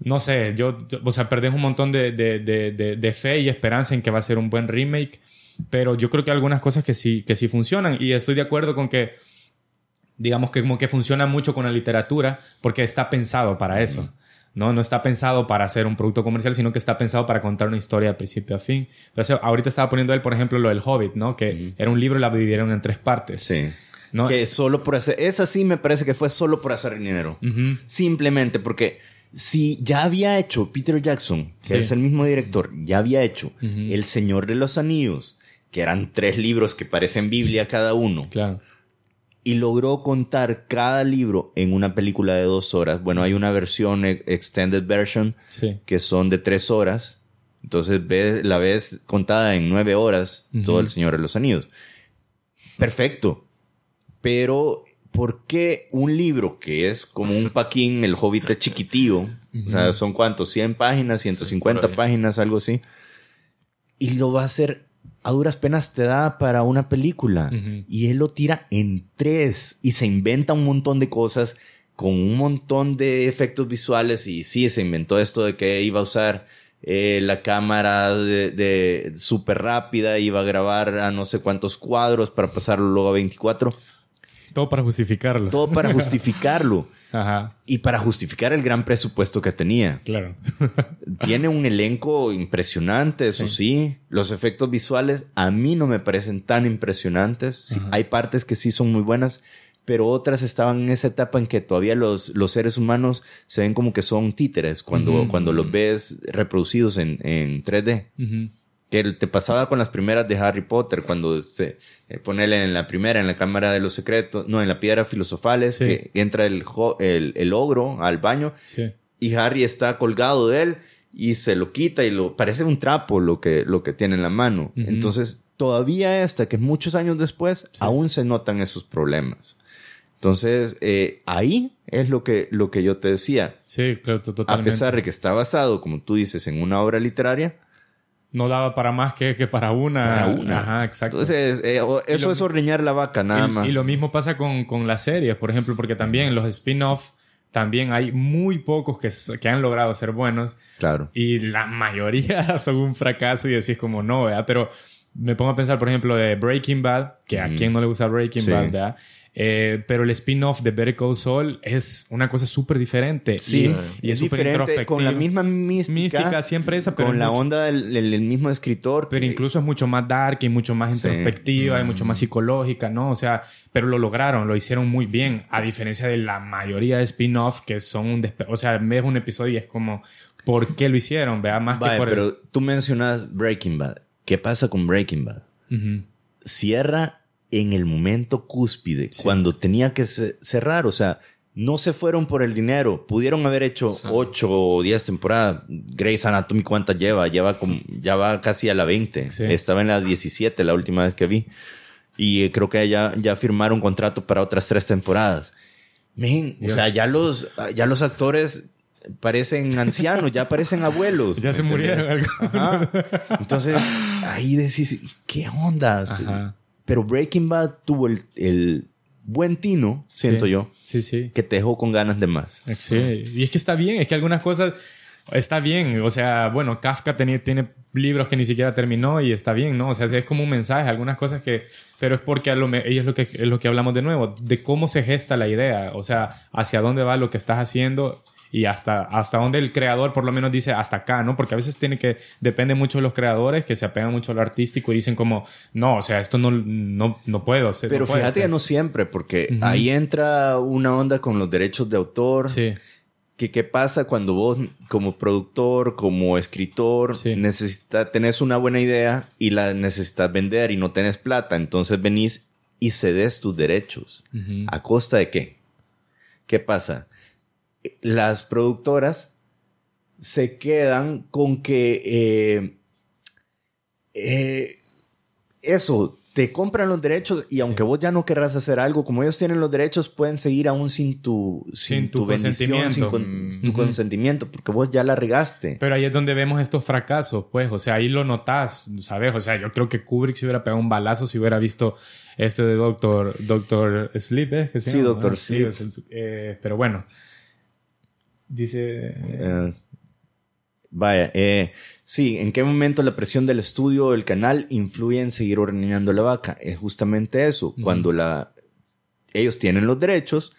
no sé, yo, o sea, perdés un montón de, de, de, de, fe y esperanza en que va a ser un buen remake, pero yo creo que algunas cosas que sí, que sí funcionan y estoy de acuerdo con que, digamos que como que funciona mucho con la literatura porque está pensado para eso. ¿No? no está pensado para hacer un producto comercial, sino que está pensado para contar una historia de principio a fin. Sea, ahorita estaba poniendo él, por ejemplo, lo del Hobbit, ¿no? Que era un libro y la dividieron en tres partes. Sí. ¿no? Que solo por hacer... Esa sí me parece que fue solo por hacer dinero. Simplemente porque si ya había hecho Peter Jackson, que Sí. es el mismo director, ya había hecho El Señor de los Anillos, que eran tres libros que parecen Biblia cada uno, Claro. Y logró contar cada libro en una película de dos horas. Bueno, hay una versión e- extended version Sí. que son de tres horas. Entonces ves, la ves contada en nueve horas, todo El Señor de los Anillos. Perfecto. Pero, ¿por qué un libro que es como un paquín, el hobbit es chiquitillo, O sea, son cuántos, 100 páginas, 150 páginas, algo así. Y lo va a hacer a duras penas te da para una película. Y él lo tira en tres y se inventa un montón de cosas con un montón de efectos visuales. Y sí, se inventó esto de que iba a usar eh, la cámara de, de súper rápida, iba a grabar a no sé cuántos cuadros para pasarlo luego a 24. Todo para justificarlo. Todo para justificarlo. Ajá. Y para justificar el gran presupuesto que tenía. Claro. Tiene un elenco impresionante, eso sí. Los efectos visuales a mí no me parecen tan impresionantes. hay partes que sí son muy buenas, pero otras estaban en esa etapa en que todavía los, los seres humanos se ven como que son títeres cuando, cuando los ves reproducidos en, en 3D que te pasaba con las primeras de Harry Potter, cuando se eh, ponele en la primera, en la Cámara de los Secretos, no, en la Piedra Filosofales, que entra el, el, el, ogro al baño y Harry está colgado de él y se lo quita y lo parece un trapo lo que, lo que tiene en la mano. Entonces, todavía hasta que muchos años después, aún se notan esos problemas. Entonces, eh, ahí es lo que, lo que yo te decía. Sí, claro, totalmente. A pesar de que está basado, como tú dices, en una obra literaria, no daba para más que, que para una. Para una. Ajá, exacto. Entonces, eh, eso es ordeñar la vaca, nada más. Y lo mismo pasa con, con las series, por ejemplo, porque también los spin-off también hay muy pocos que, que, han logrado ser buenos. Claro. Y la mayoría son un fracaso y decís como no, ¿verdad? Pero me pongo a pensar, por ejemplo, de Breaking Bad, que a quien no le gusta Breaking Bad, ¿verdad? Eh, pero el spin-off de Better Call Saul es una cosa súper diferente. Sí, y, es, diferente con la misma mística. Mística siempre esa, pero con la onda del, mismo escritor. Pero incluso es mucho más dark y mucho más introspectiva y mucho más mm. psicológica, ¿no? O sea, pero lo lograron, lo hicieron muy bien, a diferencia de la mayoría de spin-off que son un... O sea, ves un episodio y es como, ¿por qué lo hicieron? Vea, más que por pero tú mencionas Breaking Bad. ¿Qué pasa con Breaking Bad? Cierra en el momento cúspide, cuando tenía que cerrar. O sea, no se fueron por el dinero. Pudieron haber hecho 8 o 10 temporadas. Grey's Anatomy, ¿cuántas lleva? Lleva como, ya va casi a la 20. Estaba en la 17 la última vez que vi. Y eh, creo que ya, ya firmaron contrato para otras tres temporadas. Men, o sea, ya los, ya los actores parecen ancianos, ya parecen abuelos. Ya se murieron. Entonces, ahí decís, ¿qué ondas? Pero Breaking Bad tuvo el, buen tino, siento yo. Sí, sí. Que te dejó con ganas de más. Sí. Y es que está bien, es que algunas cosas está bien. O sea, bueno, Kafka tiene, tiene libros que ni siquiera terminó y está bien, ¿no? O sea, es como un mensaje, algunas cosas que... Pero es porque a lo, ellos lo que, es lo que hablamos de nuevo, de cómo se gesta la idea. O sea, hacia dónde va lo que estás haciendo y hasta, hasta donde el creador por lo menos dice hasta acá, ¿no? Porque a veces tiene que, depende mucho de los creadores que se apegan mucho a lo artístico y dicen como, no, o sea, esto no, no, no puedo hacer. Pero fíjate que no siempre, porque ahí entra una onda con los derechos de autor. Sí. Que qué pasa cuando vos como productor, como escritor, sí. tenés una buena idea y la necesitas vender y no tenés plata, entonces venís y cedes tus derechos. ¿A costa de qué? ¿Qué pasa? Las productoras se quedan con que eh, eh, eso, te compran los derechos y aunque vos ya no querrás hacer algo, como ellos tienen los derechos, pueden seguir aún sin tu, sin, tu, bendición, sin tu consentimiento, porque vos ya la regaste. Pero ahí es donde vemos estos fracasos, pues, o sea, ahí lo notas, ¿sabes? O sea, yo creo que Kubrick se hubiera pegado un balazo si hubiera visto este de Doctor, Doctor Sleep, ¿eh? sí, Doctor Sleep. Eh, pero bueno. Dice... Eh, vaya, eh, sí, ¿en qué momento la presión del estudio o el canal influye en seguir ordeñando la vaca? Es justamente eso, cuando la, ellos tienen los derechos,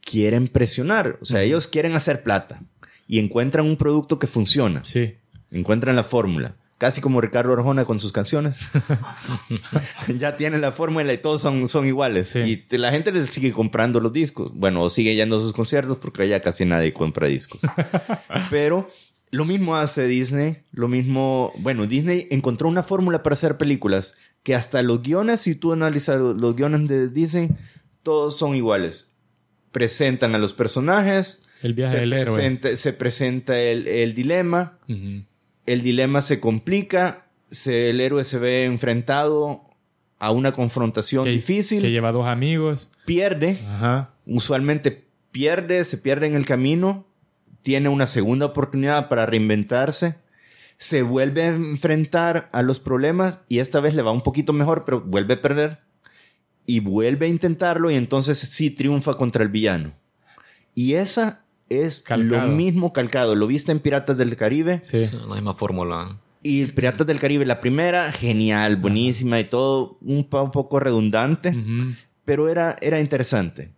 quieren presionar, o sea, ellos quieren hacer plata y encuentran un producto que funciona, sí. encuentran la fórmula. Casi como Ricardo Arjona con sus canciones. ya tienen la fórmula y todos son, son iguales. Y la gente les sigue comprando los discos. Bueno, o sigue yendo a sus conciertos porque ya casi nadie compra discos. Pero lo mismo hace Disney. Lo mismo... Bueno, Disney encontró una fórmula para hacer películas que hasta los guiones, si tú analizas los guiones de Disney, todos son iguales. Presentan a los personajes. El viaje del héroe. Se presenta el, el dilema el dilema se complica, se, el héroe se ve enfrentado a una confrontación difícil. Que lleva dos amigos. Pierde. Usualmente pierde, se pierde en el camino, tiene una segunda oportunidad para reinventarse, se vuelve a enfrentar a los problemas y esta vez le va un poquito mejor, pero vuelve a perder y vuelve a intentarlo y entonces sí triunfa contra el villano. Y esa es Calcado. lo mismo calcado. Lo viste en Piratas del Caribe. Sí. La misma fórmula. Y Piratas del Caribe, la primera, genial, buenísima y todo un, po- un poco redundante, Ujú. pero era, era interesante.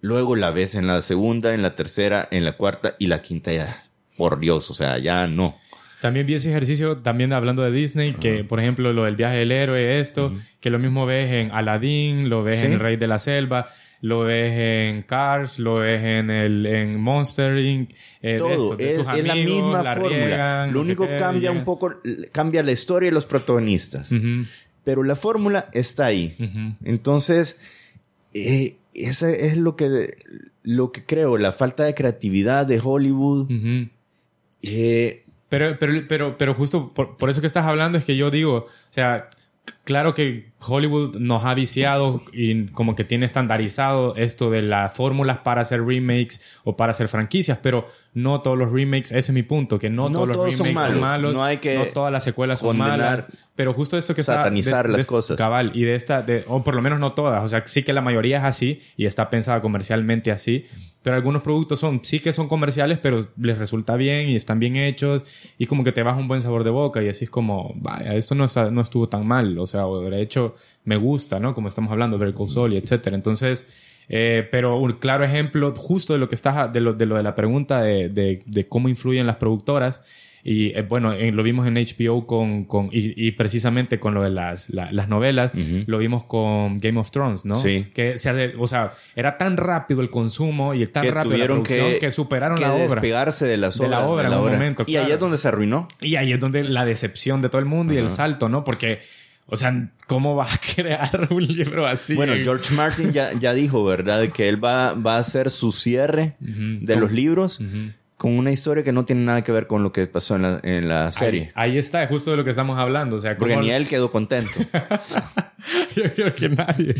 Luego la ves en la segunda, en la tercera, en la cuarta y la quinta ya, por Dios, o sea, ya no. También vi ese ejercicio, también hablando de Disney, que por ejemplo lo del viaje del héroe, esto, que lo mismo ves en Aladdin, lo ves Sí. en El Rey de la Selva, lo ves en Cars, lo ves en el en Monster Inc. eh, de Todo, estos, de es, sus es la amigos, misma la fórmula. riegan, Lo único qué, cambia un poco, cambia la historia y los protagonistas. Pero la fórmula está ahí. Entonces, eh, ese es lo que, lo que creo, la falta de creatividad de Hollywood. Eh, Pero, pero, pero, pero justo por, por eso que estás hablando es que yo digo, o sea, claro que Hollywood nos ha viciado y como que tiene estandarizado esto de las fórmulas para hacer remakes o para hacer franquicias, pero no todos los remakes, ese es mi punto, que no, No todos los todos son remakes son malos, malos. No hay que todas las secuelas son malas, pero justo esto que está satanizar las cosas. cabal y de esta, de, o por lo menos no todas, o sea, sí que la mayoría es así y está pensada comercialmente así, pero algunos productos son, sí que son comerciales, pero les resulta bien y están bien hechos y como que te baja un buen sabor de boca y así es como, vaya, esto no, no estuvo tan mal, o sea, o de hecho me gusta, ¿no? Como estamos hablando, Call Saul y etcétera. Entonces, eh, pero un claro ejemplo justo de lo que estás, de lo de, lo de la pregunta de, de, de cómo influyen las productoras. Y eh, bueno, eh, lo vimos en HBO con, con y, y precisamente con lo de las, la- las novelas, Ujú. lo vimos con Game of Thrones, ¿no? Sí. Que se o sea, era tan rápido el consumo y tan que rápido la producción que, que, superaron que la obra. despegarse de las De la obra en un momento, Y ahí claro. es donde se arruinó. Y ahí es donde la decepción de todo el mundo y el salto, ¿no? Porque, o sea, ¿cómo vas a crear un libro así? Bueno, en- George Martin ya, ya dijo, ¿verdad? Que él va, va a hacer su cierre de los libros con una historia que no tiene nada que ver con lo que pasó en la, en la serie. Ahí, ahí está, es justo de lo que estamos hablando. O sea, Porque ni él quedó contento. Yo creo que nadie.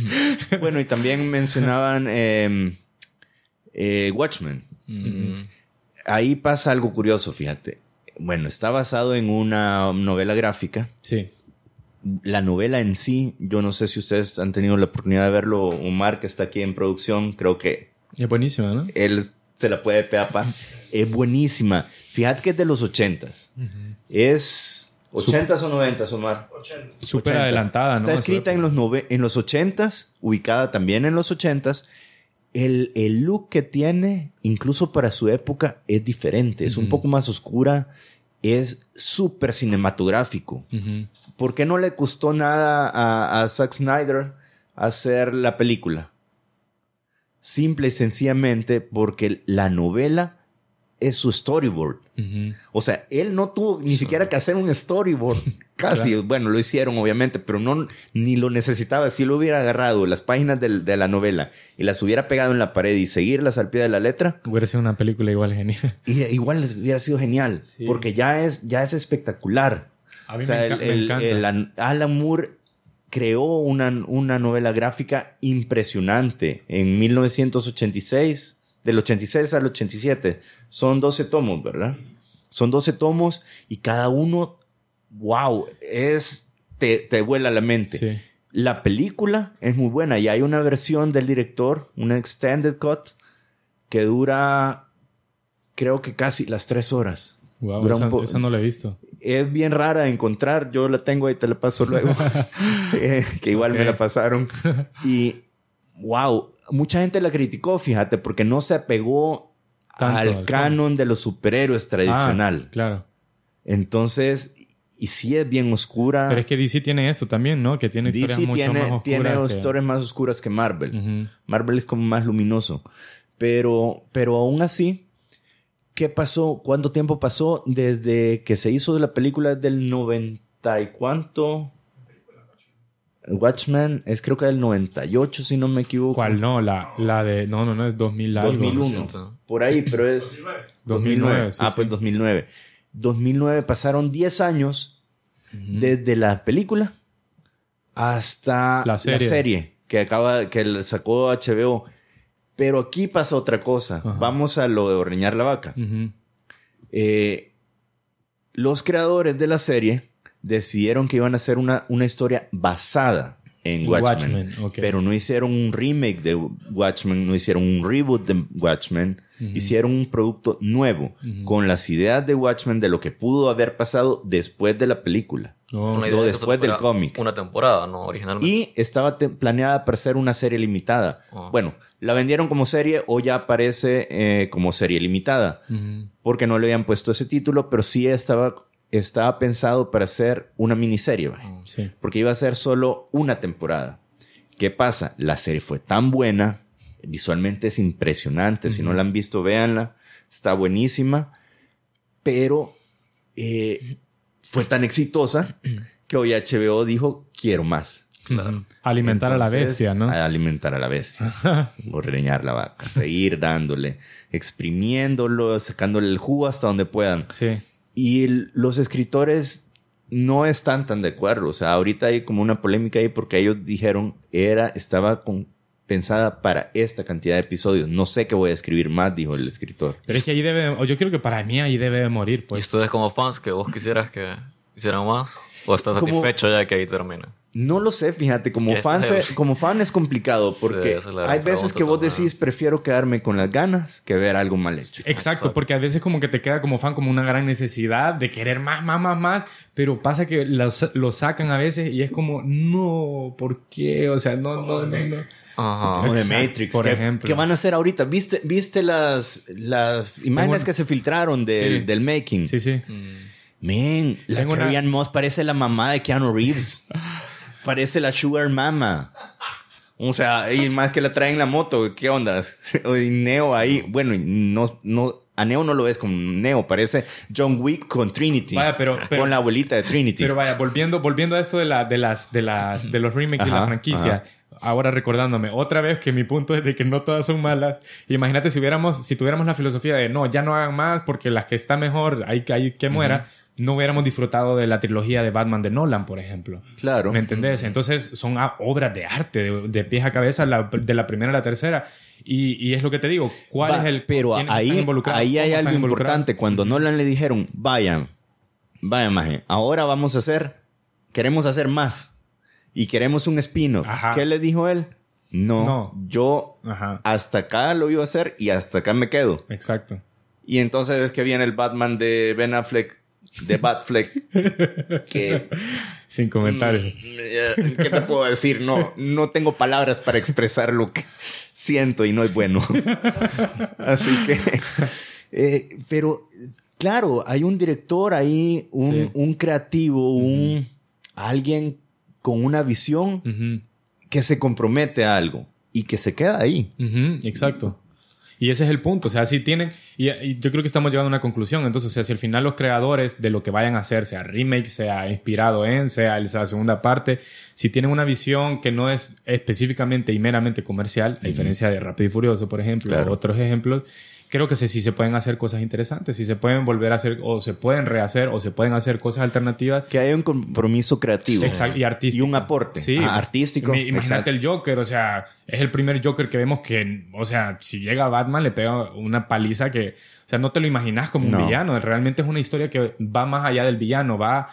bueno, y también mencionaban eh, eh, Watchmen. Mm. Ahí pasa algo curioso, fíjate. Bueno, está basado en una novela gráfica. Sí. La novela en sí, yo no sé si ustedes han tenido la oportunidad de verlo. Omar, que está aquí en producción, creo que Es buenísimo, ¿no? él se la puede pegar pa. Es buenísima. Fíjate que es de los ochentas. Es... ¿80s o 90s, Omar? Súper 80s. adelantada, ¿no? Está escrita en los, nove- en los 80s, ubicada también en los 80s. El, el look que tiene, incluso para su época, es diferente. Es un Ujú. poco más oscura. Es súper cinematográfico. Ujú. ¿Por qué no le costó nada a, a Zack Snyder hacer la película? Simple y sencillamente porque la novela es su storyboard. O sea, él no tuvo ni siquiera que hacer un storyboard. Casi, bueno, lo hicieron obviamente, pero no ni lo necesitaba. Si lo hubiera agarrado las páginas de la novela y las hubiera pegado en la pared y seguirlas al pie de la letra, Hubiera sido una película igual genial. y- igual les hubiera sido genial, Sí. porque ya es, ya es espectacular. A mí O sea, me, el, enca- me el- encanta. el An- Alan Moore creó una, una novela gráfica impresionante en 1986, del 86 al 87. Son 12 tomos, ¿verdad? Son 12 tomos y cada uno, wow, es, te, te vuela la mente. Sí. La película es muy buena y hay una versión del director, una extended cut, que dura, creo que casi las tres horas. Wow, esa no la he visto. Es bien rara de encontrar. Yo la tengo ahí, te la paso luego. Eh, que igual me la pasaron. Y, wow, mucha gente la criticó, fíjate, porque no se apegó Tanto al al canon de los superhéroes tradicional. Ah, claro. Entonces, y sí es bien oscura. Pero es que DC tiene eso también, ¿no? Que tiene historias DC mucho tiene, más oscuras. tiene que- historias más oscuras que Marvel. Marvel es como más luminoso. Pero, pero aún así, ¿qué pasó? ¿Cuánto tiempo pasó desde que se hizo la película del 90 y cuánto? Watchmen es creo que del 98, si no me equivoco. ¿Cuál no? La, la de... No, no, no, es 2000 algo. 2001. siento. Por ahí, pero es 2009. sí, ah, sí. pues 2009. 2009 pasaron 10 años Ujú. desde la película hasta La serie. que acaba que le sacó HBO Pero aquí pasa otra cosa. Ajá. Vamos a lo de ordeñar la vaca. Eh, los creadores de la serie decidieron que iban a hacer una, una historia basada en En Watchmen. Pero no hicieron un remake de Watchmen, no hicieron un reboot de Watchmen. Hicieron un producto nuevo con las ideas de Watchmen de lo que pudo haber pasado después de la película. Oh, que después del cómic. Una temporada, ¿no? Originalmente. Y estaba planeada para ser una serie limitada. Ah. Bueno, la vendieron como serie o ya aparece eh, como serie limitada. Porque no le habían puesto ese título, pero sí estaba, estaba pensado para ser una miniserie. Sí. Porque iba a ser solo una temporada. ¿Qué pasa? La serie fue tan buena, visualmente es impresionante. Si no la han visto, véanla. Está buenísima. Pero eh, fue tan exitosa que hoy HBO dijo, quiero más. Claro. Alimentar a la Entonces, bestia, ¿no? a alimentar a la bestia. Ordeñar la vaca. Seguir dándole, exprimiéndolo, sacándole el jugo hasta donde puedan. Sí. Y el- los escritores no están tan de acuerdo. O sea, ahorita hay como una polémica ahí porque ellos dijeron era, estaba con- pensada para esta cantidad de episodios. No sé qué voy a escribir más, dijo el escritor. Pero es que ahí debe, o yo creo que para mí ahí debe de morir, ¿Y pues. ustedes como fans que vos quisieras que hicieran más? ¿O estás Como- satisfecho ya que ahí termina? No lo sé, fíjate, como Que fan, se- como fan es complicado Sí, porque gran hay veces que vos decís prefiero quedarme con las ganas que ver algo mal hecho. Exacto, Exacto. porque a veces como que te queda como fan como una gran necesidad de querer más, más, más, más, pero pasa que lo, sa- lo sacan a veces y es como, no, ¿por qué? O sea, no, no, no, no. Ajá. Como de Matrix, por ¿qué, ejemplo. qué van a hacer ahorita? ¿Viste, viste las, las imágenes que se filtraron del, Sí. del making? Sí, sí. Man, la Tengo una- Carrie Ann Moss parece la mamá de Keanu Reeves. parece la Sugar Mama. O sea, y más que la traen en la moto, ¿qué onda? Y Neo ahí, bueno, y no, no, a Neo no lo ves como Neo, parece John Wick con Trinity. Vaya, pero- pero- con la abuelita de Trinity. Pero vaya, volviendo, volviendo a esto de, la, de, las, de, las, de los remakes de la Ajá, franquicia, ahora recordándome, otra vez que mi punto es de que no todas son malas. Imagínate si hubiéramos, si tuviéramos la filosofía de no, ya no hagan más porque las que está mejor, hay que, hay que muera, no hubiéramos disfrutado de la trilogía de Batman de Nolan, por ejemplo. Claro. ¿Me entendés? Entonces son obras de arte, de, de pies a cabeza, la- de la primera a la tercera. Y, y es lo que te digo, ¿cuál Va, es el... pero ahí, ahí hay ¿Cómo están algo importante. Cuando Nolan le dijeron, vayan, vayan, maje, ahora vamos a hacer, queremos hacer más. Y queremos un spin-off. ¿Qué le dijo él? No, No. yo Ajá, hasta acá lo iba a hacer y hasta acá me quedo. exacto. Y entonces es que viene el Batman de Ben Affleck, de Batfleck, que... Sin comentarios. Mm, ¿Qué te puedo decir? No, no tengo palabras para expresar lo que siento y no es bueno. Así que... eh, pero, claro, hay un director ahí, un, Sí. un creativo, un... Alguien con una visión Ujú. que se compromete a algo y que se queda ahí. Ujú, exacto. Y ese es el punto. O sea, si tienen. Y, y yo creo que estamos llegando a una conclusión. Entonces, o sea, si al final los creadores de lo que vayan a hacer, sea remake, sea inspirado en, sea la segunda parte, si tienen una visión que no es específicamente y meramente comercial, a diferencia de Rápido y Furioso, por ejemplo, Claro. o otros ejemplos, creo que sí, sí se pueden hacer cosas interesantes, sí se pueden volver a hacer, o se pueden rehacer, o se pueden hacer cosas alternativas. Que hay un compromiso creativo. Exacto, y artístico. Y un aporte. Sí. Ah, artístico. Imagínate exacto. el Joker, o sea, es el primer Joker que vemos que, o sea, si llega Batman le pega una paliza que, o sea, no te lo imaginas como un No. villano. Realmente es una historia que va más allá del villano, va,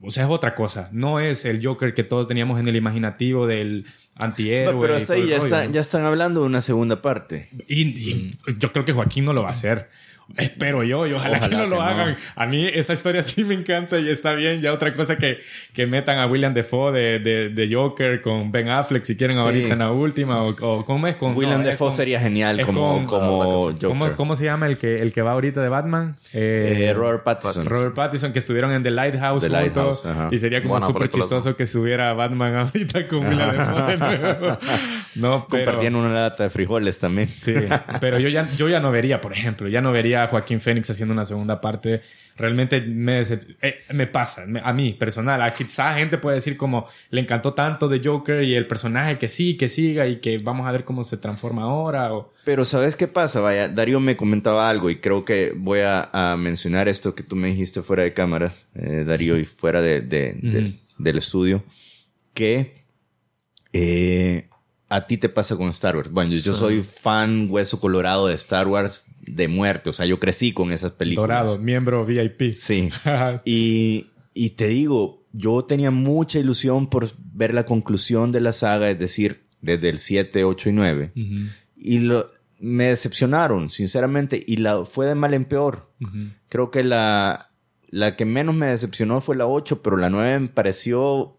o sea, es otra cosa. No es el Joker que todos teníamos en el imaginativo del antihéroe. No, pero hasta ahí ya, está- ya están hablando de una segunda parte. Y, y yo creo que Joaquín no lo va a hacer. Espero yo, y ojalá, Ojalá que no que lo no. hagan. A mí esa historia sí me encanta y está bien. Ya otra cosa que, que metan a William Defoe de, de, de Joker con Ben Affleck si quieren Sí. ahorita en la última. O, o ¿cómo es? Con, William no, Defoe sería genial como, con- como ah, Joker. ¿Cómo, cómo se llama el que, el que va ahorita de Batman? Eh, Eh, Robert Pattinson. Robert Pattinson, que estuvieron en The Lighthouse The. Lighthouse, y sería como Buena súper chistoso que estuviera Batman ahorita con William Defoe de nuevo. No, pero... Compartiendo una lata de frijoles también. Sí, pero yo ya, yo ya no vería, por ejemplo, ya no vería a Joaquín Fénix haciendo una segunda parte. Realmente me, eh, me pasa, me- a mí, personal. A quizá gente puede decir como le encantó tanto de Joker y el personaje que sí, que siga y que vamos a ver cómo se transforma ahora. O... Pero ¿sabes qué pasa? Vaya, Darío me comentaba algo y creo que voy a, a mencionar esto que tú me dijiste fuera de cámaras, eh, Darío, y fuera de, de- del- del estudio, que eh, a ti te pasa con Star Wars. Bueno, yo, yo soy fan hueso colorado de Star Wars de muerte. O sea, yo crecí con esas películas. Dorado, miembro VIP. Sí. y, y te digo, yo tenía mucha ilusión por ver la conclusión de la saga, es decir, desde el 7, 8 y 9. Y lo, me decepcionaron, sinceramente, y la, fue de mal en peor. Creo que la, la que menos me decepcionó fue la 8, pero la 9 me pareció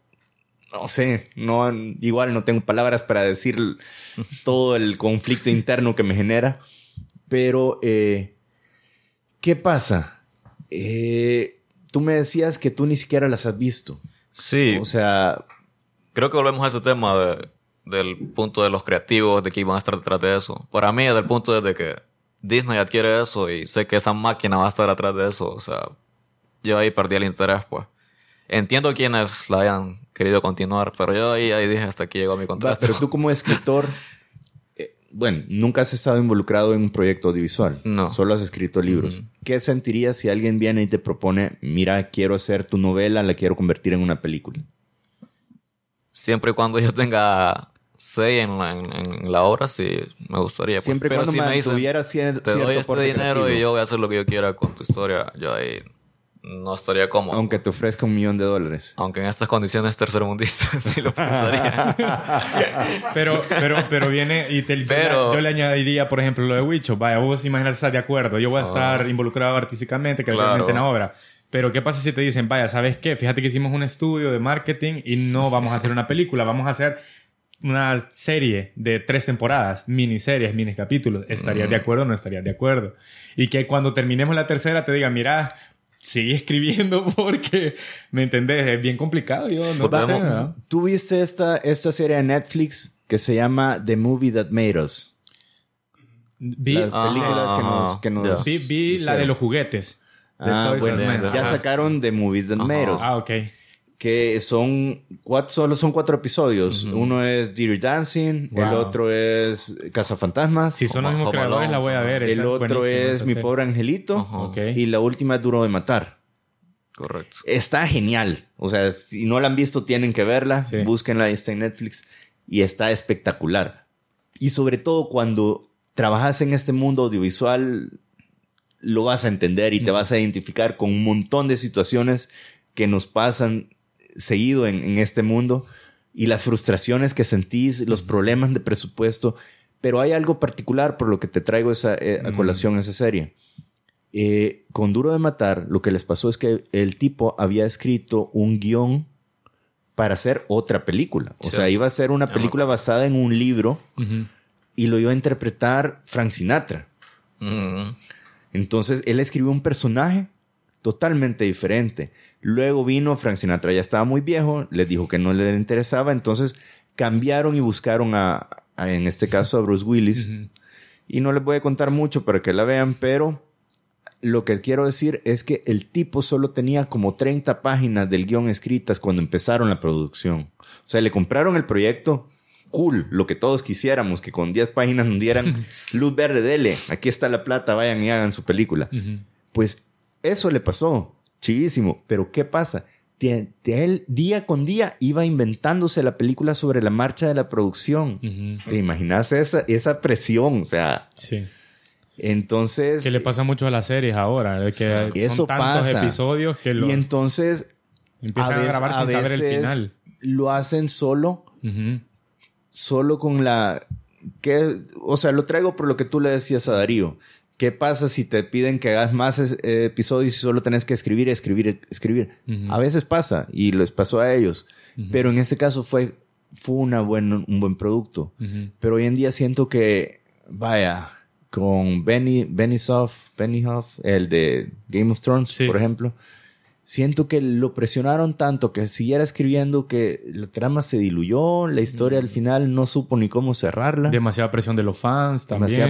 no sé, no, igual no tengo palabras para decir todo el conflicto interno que me genera. Pero, eh, ¿qué pasa? Eh, tú me decías que tú ni siquiera las has visto. Sí. O sea... Creo que volvemos a ese tema de, del punto de los creativos, de que iban a estar detrás de eso. Para mí, desde el punto de que Disney adquiere eso y sé que esa máquina va a estar atrás de eso, o sea, yo ahí perdí el interés, pues. Entiendo quienes la hayan querido continuar, pero yo ahí, ahí dije hasta aquí llegó mi contrato. Pero tú como escritor, bueno, nunca has estado involucrado en un proyecto audiovisual. No. Solo has escrito libros. ¿Qué sentirías si alguien viene y te propone, mira, quiero hacer tu novela, la quiero convertir en una película? Siempre y cuando yo tenga sé en la, en, la obra, sí me gustaría. Pues. Siempre y cuando si me, me dicen, cier te doy este dinero y yo voy a hacer lo que yo quiera con tu historia, yo ahí no estaría cómodo. Aunque te ofrezca un millón de dólares. Aunque en estas condiciones tercermundistas sí lo pensaría. pero, pero, pero viene y te, pero, yo le añadiría, por ejemplo, lo de Wicho. Vaya, vos imaginas estar de acuerdo. Yo voy a estar ah. involucrado artísticamente, creativamente claro. en la obra. Pero ¿qué pasa si te dicen, vaya, ¿sabes qué? Fíjate que hicimos un estudio de marketing y no vamos a hacer una película, vamos a hacer una serie de tres temporadas, miniseries, mini capítulos. ¿Estarías de acuerdo o no estarías de acuerdo? Y que cuando terminemos la tercera te diga, mira, sigue escribiendo porque, ¿me entendés? Es bien complicado. Yo no sé, ¿Tú viste esta, esta serie de Netflix que se llama The Movie That Made Us? Vi, Las películas que nos... Que nos vi, vi la de los juguetes. ah, bueno, ya sacaron The Movie That Made Us. Ah, ok que son cuatro, solo son cuatro episodios. Uno es Dirty Dancing, el otro es Cazafantasmas. Si son los mismos creadores, la voy a ver. El otro es Mi Pobre Angelito. Y la última es Duro de Matar. Correcto. Está genial. O sea, si no la han visto, tienen que verla. Búsquenla, está en Netflix. Y está espectacular. Y sobre todo cuando trabajas en este mundo audiovisual, lo vas a entender y te vas a identificar con un montón de situaciones que nos pasan seguido en, este mundo y las frustraciones que sentís, los problemas de presupuesto, pero hay algo particular por lo que te traigo esa, eh, a colación esa serie. Eh, con Duro de Matar, lo que les pasó es que el tipo había escrito un guion para hacer otra película. O sea, iba a ser una película basada en un libro y lo iba a interpretar Frank Sinatra. Entonces, él escribió un personaje totalmente diferente. Luego vino Frank Sinatra, ya estaba muy viejo, les dijo que no le interesaba, entonces cambiaron y buscaron a, en este caso, a Bruce Willis. Y no les voy a contar mucho para que la vean, pero lo que quiero decir es que el tipo solo tenía como 30 páginas del guion escritas cuando empezaron la producción. O sea, le compraron el proyecto, cool, lo que todos quisiéramos, que con 10 páginas nos dieran luz verde, dele, aquí está la plata, vayan y hagan su película. Pues eso le pasó, chivísimo. Pero ¿qué pasa? él día con día iba inventándose la película sobre la marcha de la producción. ¿Te imaginas esa, esa presión? O sea... Sí. Entonces... Que le pasa mucho a las series ahora. Que eso son tantos pasa. episodios que los... Y entonces... Empiezan a, grabar sin saber el final. Lo hacen solo. Solo con la... Que, o sea, lo traigo por lo que tú le decías a Darío ¿Qué pasa si te piden que hagas más eh, episodios y solo tenés que escribir, escribir, escribir? A veces pasa y les pasó a ellos. Pero en este caso fue, fue una buen, un buen producto. Pero hoy en día siento que, vaya, con Benny, Benny Soft, Benny Hoff, el de Game of Thrones, por ejemplo, siento que lo presionaron tanto que siguiera escribiendo que la trama se diluyó, la historia al final no supo ni cómo cerrarla. Demasiada presión de los fans también.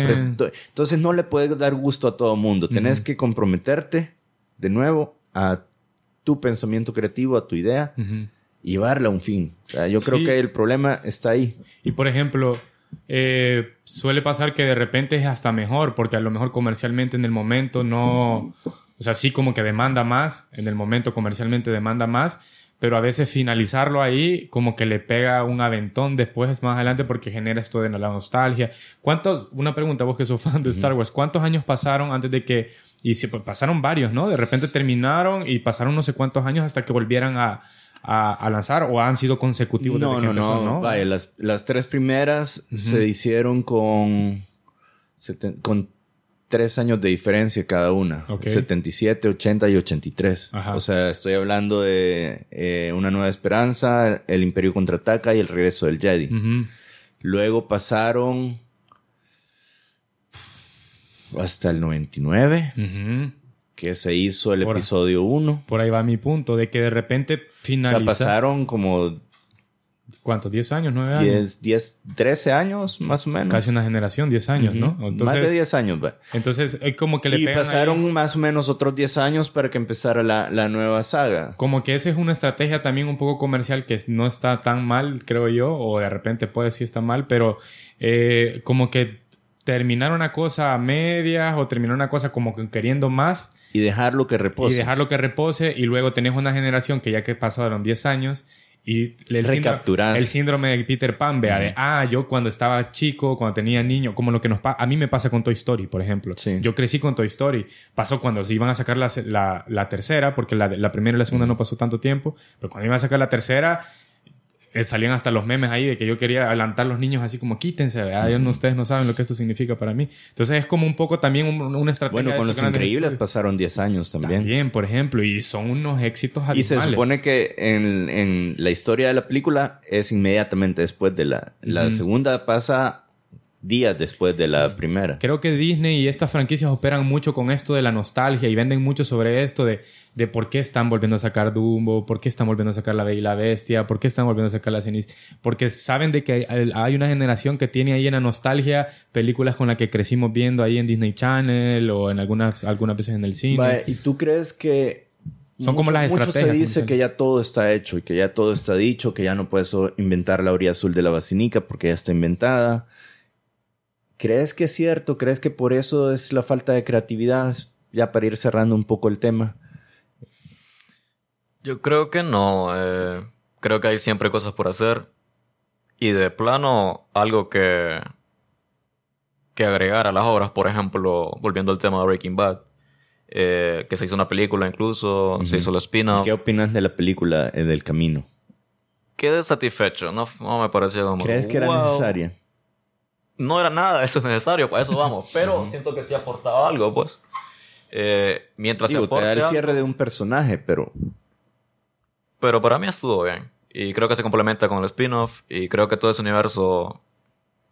Entonces no le puedes dar gusto a todo mundo. Tenés que comprometerte de nuevo a tu pensamiento creativo, a tu idea y llevarla a un fin. yo creo que el problema está ahí. Y por ejemplo, eh, suele pasar que de repente es hasta mejor, porque a lo mejor comercialmente en el momento no, o sea, sí como que demanda más, en el momento comercialmente demanda más, pero a veces finalizarlo ahí como que le pega un aventón después más adelante porque genera esto de la nostalgia. ¿Cuántos, una pregunta vos que sos fan de Star Wars, ¿cuántos años pasaron antes de que, y si pues, pasaron varios, ¿no? De repente terminaron y pasaron no sé cuántos años hasta que volvieran a, a, lanzar o han sido consecutivos no, desde que no, no, Vaya, las, las tres primeras se hicieron con, con tres años de diferencia cada una. 77, 80 y 83. O sea, estoy hablando de eh, Una Nueva Esperanza, El Imperio Contraataca y El Regreso del Jedi. Luego pasaron hasta el 99, que se hizo el episodio 1. Por ahí va mi punto, de que de repente finaliza... O sea, pasaron como ¿Cuántos? ¿10 años? ¿9 años? 10, 13 años más o menos. Casi una generación, 10 años, ¿no? más de 10 años, va. Entonces, es como que le Y pasaron más o menos otros 10 años para que empezara la, la, nueva saga. Como que esa es una estrategia también un poco comercial que no está tan mal, creo yo, o de repente puede sí está mal, pero eh, como que terminar una cosa a medias o terminar una cosa como que queriendo más. Y dejarlo que repose. Y dejarlo que repose y luego tenés una generación que ya que pasaron 10 años y el síndrome, el síndrome de Peter Pan, vea, de, ah, yo cuando estaba chico, cuando tenía niño, como lo que nos a mí me pasa con Toy Story, por ejemplo. Yo crecí con Toy Story. Pasó cuando se iban a sacar la, la, la tercera, porque la, la, primera y la segunda no pasó tanto tiempo, pero cuando iban a sacar la tercera, eh, salían hasta los memes ahí de que yo quería adelantar a los niños así como quítense, ustedes no saben lo que esto significa para mí. Entonces es como un poco también una estrategia. Bueno, con Los Increíbles pasaron 10 años también. También, por ejemplo, y son unos éxitos Y se supone que en, en, la historia de la película es inmediatamente después de la, la segunda pasa días después de la primera. Creo que Disney y estas franquicias operan mucho con esto de la nostalgia y venden mucho sobre esto de, de por qué están volviendo a sacar Dumbo, por qué están volviendo a sacar La Bella y la Bestia, por qué están volviendo a sacar La Ceniz. Porque saben de que hay una generación que tiene ahí en la nostalgia películas con las que crecimos viendo ahí en Disney Channel o en algunas, algunas veces en el cine. ¿Y tú crees que son como las estrategias. Mucho se dice que ya todo está hecho y que ya todo está dicho, que ya no puedes inventar la orilla azul de la basinica porque ya está inventada. ¿Crees que es cierto? ¿Crees que por eso es la falta de creatividad? Ya para ir cerrando un poco el tema. Yo creo que no. Eh, creo que hay siempre cosas por hacer. Y de plano, algo que, que agregar a las obras, por ejemplo, volviendo al tema de Breaking Bad, eh, que se hizo una película incluso, se hizo el spin-off. ¿Qué opinas de la película eh, del camino? Quedé satisfecho, no, no me pareció como... ¿Crees que era necesaria? No era nada eso necesario, para eso vamos. Pero siento que sí aportaba algo, pues. Eh, mientras se da el cierre de un personaje, pero... Pero para mí estuvo bien. Y creo que se complementa con el spin-off. Y creo que todo ese universo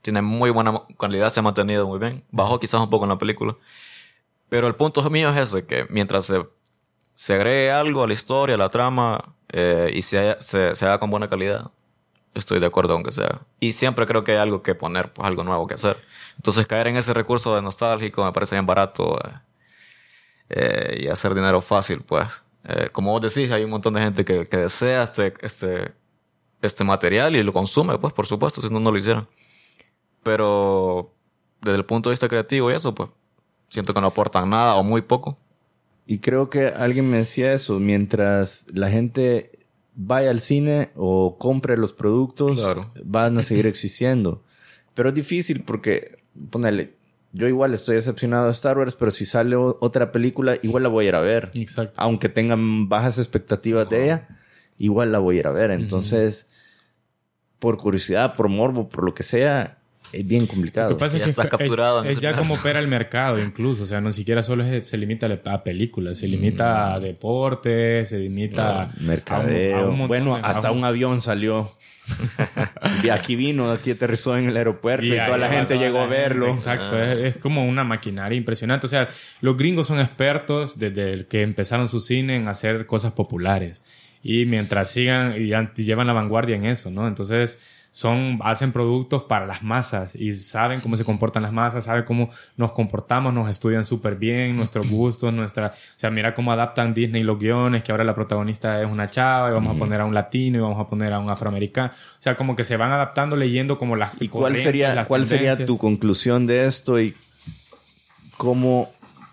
tiene muy buena calidad, se ha mantenido muy bien. Bajó quizás un poco en la película. Pero el punto mío es ese, que mientras se, se agregue algo a la historia, a la trama, eh, y se, se, se haga con buena calidad, estoy de acuerdo aunque sea. Y siempre creo que hay algo que poner, pues algo nuevo que hacer. Entonces caer en ese recurso de nostálgico me parece bien barato eh, eh, y hacer dinero fácil, pues. Eh, como vos decís, hay un montón de gente que, desea este, este, este material y lo consume, pues por supuesto, si no, no lo hicieran. Pero desde el punto de vista creativo y eso, pues siento que no aportan nada o muy poco. Y creo que alguien me decía eso, mientras la gente vaya al cine o compre los productos, van a seguir existiendo. Pero es difícil porque, ponele, yo igual estoy decepcionado de Star Wars, pero si sale otra película, igual la voy a ir a ver. Exacto. Aunque tengan bajas expectativas de ella, igual la voy a ir a ver. Entonces, por curiosidad, por morbo, por lo que sea, es bien complicado. Lo que pasa ya es está capturado. Es, ya como opera el mercado, incluso. O sea, no siquiera solo se limita a películas, se limita a mm. deportes, se limita a mercadeo. bueno, hasta un avión salió. y aquí vino, aquí aterrizó en el aeropuerto y, toda la gente llegó a verlo. Exacto, ah. es, es, como una maquinaria impresionante. O sea, los gringos son expertos desde que empezaron su cine en hacer cosas populares. Y mientras sigan y llevan la vanguardia en eso, ¿no? Entonces son, hacen productos para las masas y saben cómo se comportan las masas, saben cómo nos comportamos, nos estudian súper bien, nuestros gustos, nuestra, o sea, mira cómo adaptan Disney los guiones, que ahora la protagonista es una chava y vamos a poner a un latino y vamos a poner a un afroamericano, o sea, como que se van adaptando leyendo como las... ¿Y cuál sería, cuál sería tu conclusión de esto y cómo,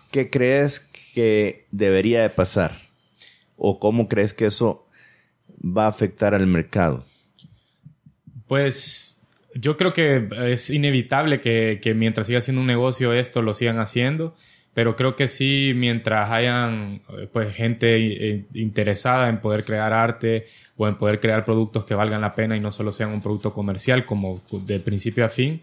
qué crees que debería de pasar? ¿O cómo crees que eso va a afectar al mercado? Pues yo creo que es inevitable que, que mientras siga siendo un negocio esto lo sigan haciendo. Pero creo que sí, mientras hayan eh, pues, gente eh, interesada en poder crear arte o en poder crear productos que valgan la pena y no solo sean un producto comercial como de principio a fin,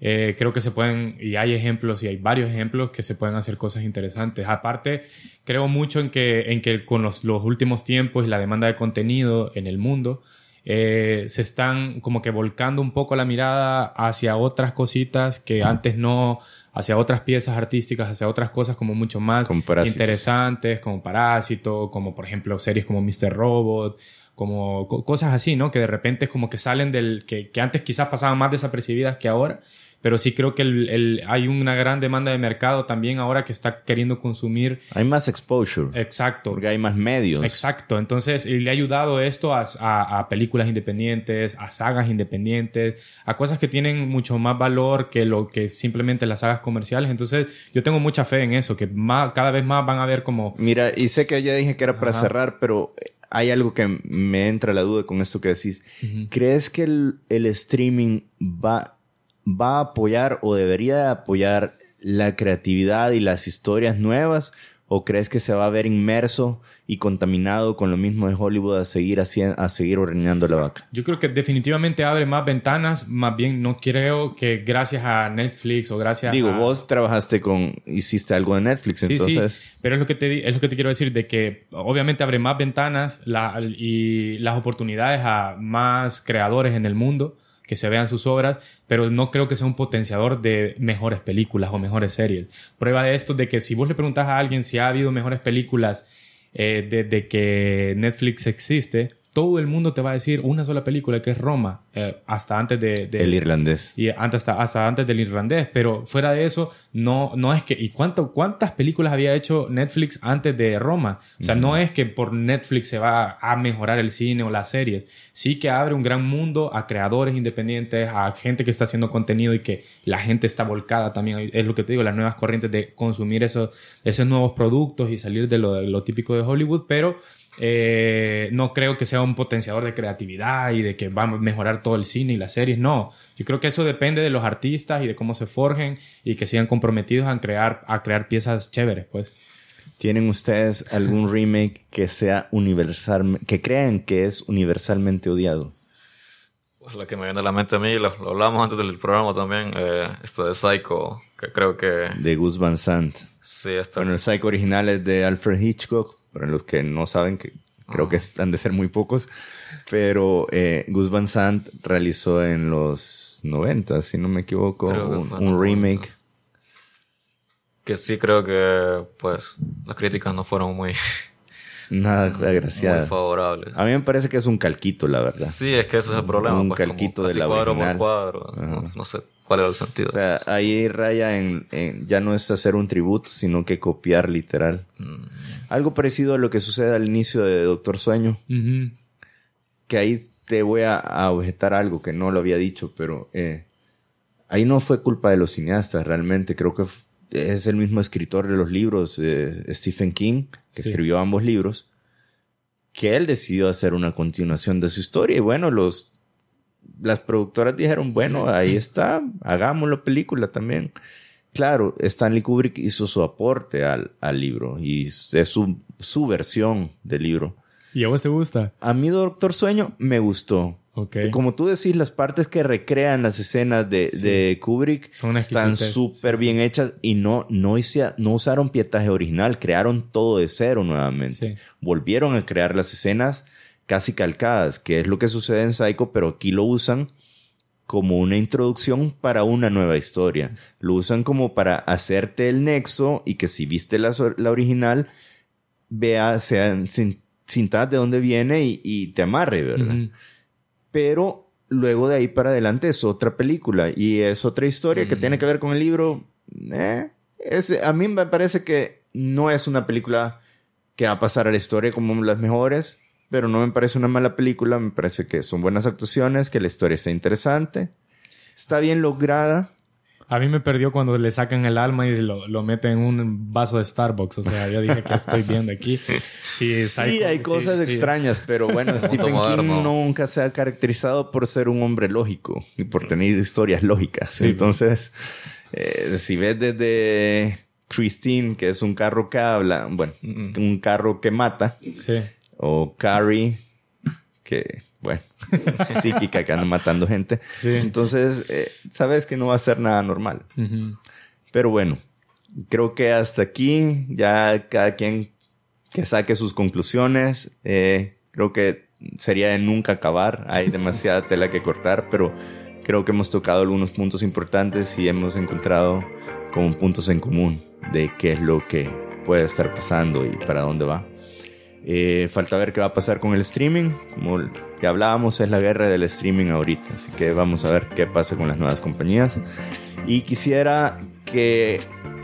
eh, creo que se pueden, y hay ejemplos, y hay varios ejemplos que se pueden hacer cosas interesantes. Aparte, creo mucho en que, en que con los, los últimos tiempos y la demanda de contenido en el mundo, eh, se están como que volcando un poco la mirada hacia otras cositas que antes no, hacia otras piezas artísticas, hacia otras cosas como mucho más interesantes, como Parásito, como por ejemplo series como Mr. Robot, como cosas así, ¿no? Que de repente es como que salen del, que, que antes quizás pasaban más desapercibidas que ahora pero sí creo que el, el, hay una gran demanda de mercado también ahora que está queriendo consumir. Hay más exposure. Exacto. Porque hay más medios. Exacto. Entonces, le ha ayudado esto a, a, a, películas independientes, a sagas independientes, a cosas que tienen mucho más valor que lo que simplemente las sagas comerciales. Entonces, yo tengo mucha fe en eso, que más, cada vez más van a ver como... Mira, y sé que ya dije que era para cerrar, pero hay algo que me entra la duda con esto que decís. ¿Crees que el, el streaming va va a apoyar o debería apoyar la creatividad y las historias nuevas? ¿O crees que se va a ver inmerso y contaminado con lo mismo de Hollywood a seguir, haciendo, a seguir ordeñando la vaca? Yo creo que definitivamente abre más ventanas. Más bien, no creo que gracias a Netflix o gracias Digo, a... vos trabajaste con... Hiciste algo de Netflix, sí, entonces... Sí, pero es lo, que te, es lo que te quiero decir, de que obviamente abre más ventanas y las oportunidades a más creadores en el mundo que se vean sus obras, pero no creo que sea un potenciador de mejores películas o mejores series. Prueba de esto de que si vos le preguntas a alguien si ha habido mejores películas eh, desde que Netflix existe, todo el mundo te va a decir una sola película que es Roma, eh, hasta antes de, El irlandés. Y antes, hasta, hasta antes del irlandés, pero fuera de eso, no, no es que... ¿Y cuánto, cuántas películas había hecho Netflix antes de Roma? O sea, no es que por Netflix se va a mejorar el cine o las series. Sí que abre un gran mundo a creadores independientes, a gente que está haciendo contenido y que la gente está volcada también. Es lo que te digo, las nuevas corrientes de consumir esos, esos nuevos productos y salir de lo, de lo típico de Hollywood, pero eh, no creo que sea un potenciador de creatividad y de que va a mejorar todo el cine y las series. No, yo creo que eso depende de los artistas y de cómo se forjen y que sigan comprometidos a crear, a crear piezas chéveres, pues. ¿Tienen ustedes algún remake que sea universal, que crean que es universalmente odiado? Pues la que me viene a la mente a mí, lo, hablamos antes del programa también, eh, esto de Psycho, que creo que... De Gus Van Sant. Sí, está. Bueno, el Psycho original es de Alfred Hitchcock, para los que no saben, que creo que han de ser muy pocos, pero eh, Gus Van Sant realizó en los 90, si no me equivoco, un, remake. Que sí creo que, pues, las críticas no fueron muy... Nada agraciadas. Muy favorables. A mí me parece que es un calquito, la verdad. Sí, es que ese es el problema. Un pues, calquito de la cuadro original. por cuadro. no sé cuál era el sentido. O sea, ahí raya en, ya no es hacer un tributo, sino que copiar literal. Mm. Algo parecido a lo que sucede al inicio de Doctor Sueño. Que ahí te voy a, objetar algo que no lo había dicho, pero eh, ahí no fue culpa de los cineastas, realmente. Creo que es el mismo escritor de los libros, eh, Stephen King, que escribió ambos libros, que él decidió hacer una continuación de su historia. Y bueno, los las productoras dijeron, bueno, ahí está, hagámoslo película también. Claro, Stanley Kubrick hizo su aporte al, al libro y es su, su, versión del libro. ¿Y a vos te gusta? A mí, Doctor Sueño, me gustó. Okay. Como tú decís, las partes que recrean las escenas de, de Kubrick están súper bien hechas y no, no, no usaron pietaje original, crearon todo de cero nuevamente. Volvieron a crear las escenas casi calcadas, que es lo que sucede en Psycho, pero aquí lo usan como una introducción para una nueva historia. Lo usan como para hacerte el nexo y que si viste la, original, vea, sean cintas de dónde viene y, te amarre, ¿verdad? Pero luego de ahí para adelante es otra película y es otra historia que tiene que ver con el libro. Eh, a mí me parece que no es una película que va a pasar a la historia como las mejores pero no me parece una mala película, me parece que son buenas actuaciones, que la historia está interesante, está bien lograda, A mí me perdió cuando le sacan el alma y lo, lo meten en un vaso de Starbucks. O sea, yo dije, ¿qué estoy viendo aquí? Sí, hay cosas extrañas, pero bueno, Stephen King nunca se ha caracterizado por ser un hombre lógico y por tener historias lógicas. Entonces, eh, si ves desde Christine, que es un carro que habla, bueno, un carro que mata, sí. O Carrie, que bueno, psíquica que anda matando gente. Entonces, eh, sabes que no va a ser nada normal. Pero bueno, creo que hasta aquí ya cada quien que saque sus conclusiones. Eh, creo que sería de nunca acabar. Hay demasiada tela que cortar, pero creo que hemos tocado algunos puntos importantes y hemos encontrado como puntos en común de qué es lo que puede estar pasando y para dónde va. Eh, falta ver qué va a pasar con el streaming. Como ya hablábamos, es la guerra del streaming ahorita. Así que vamos a ver qué pasa con las nuevas compañías. Y quisiera que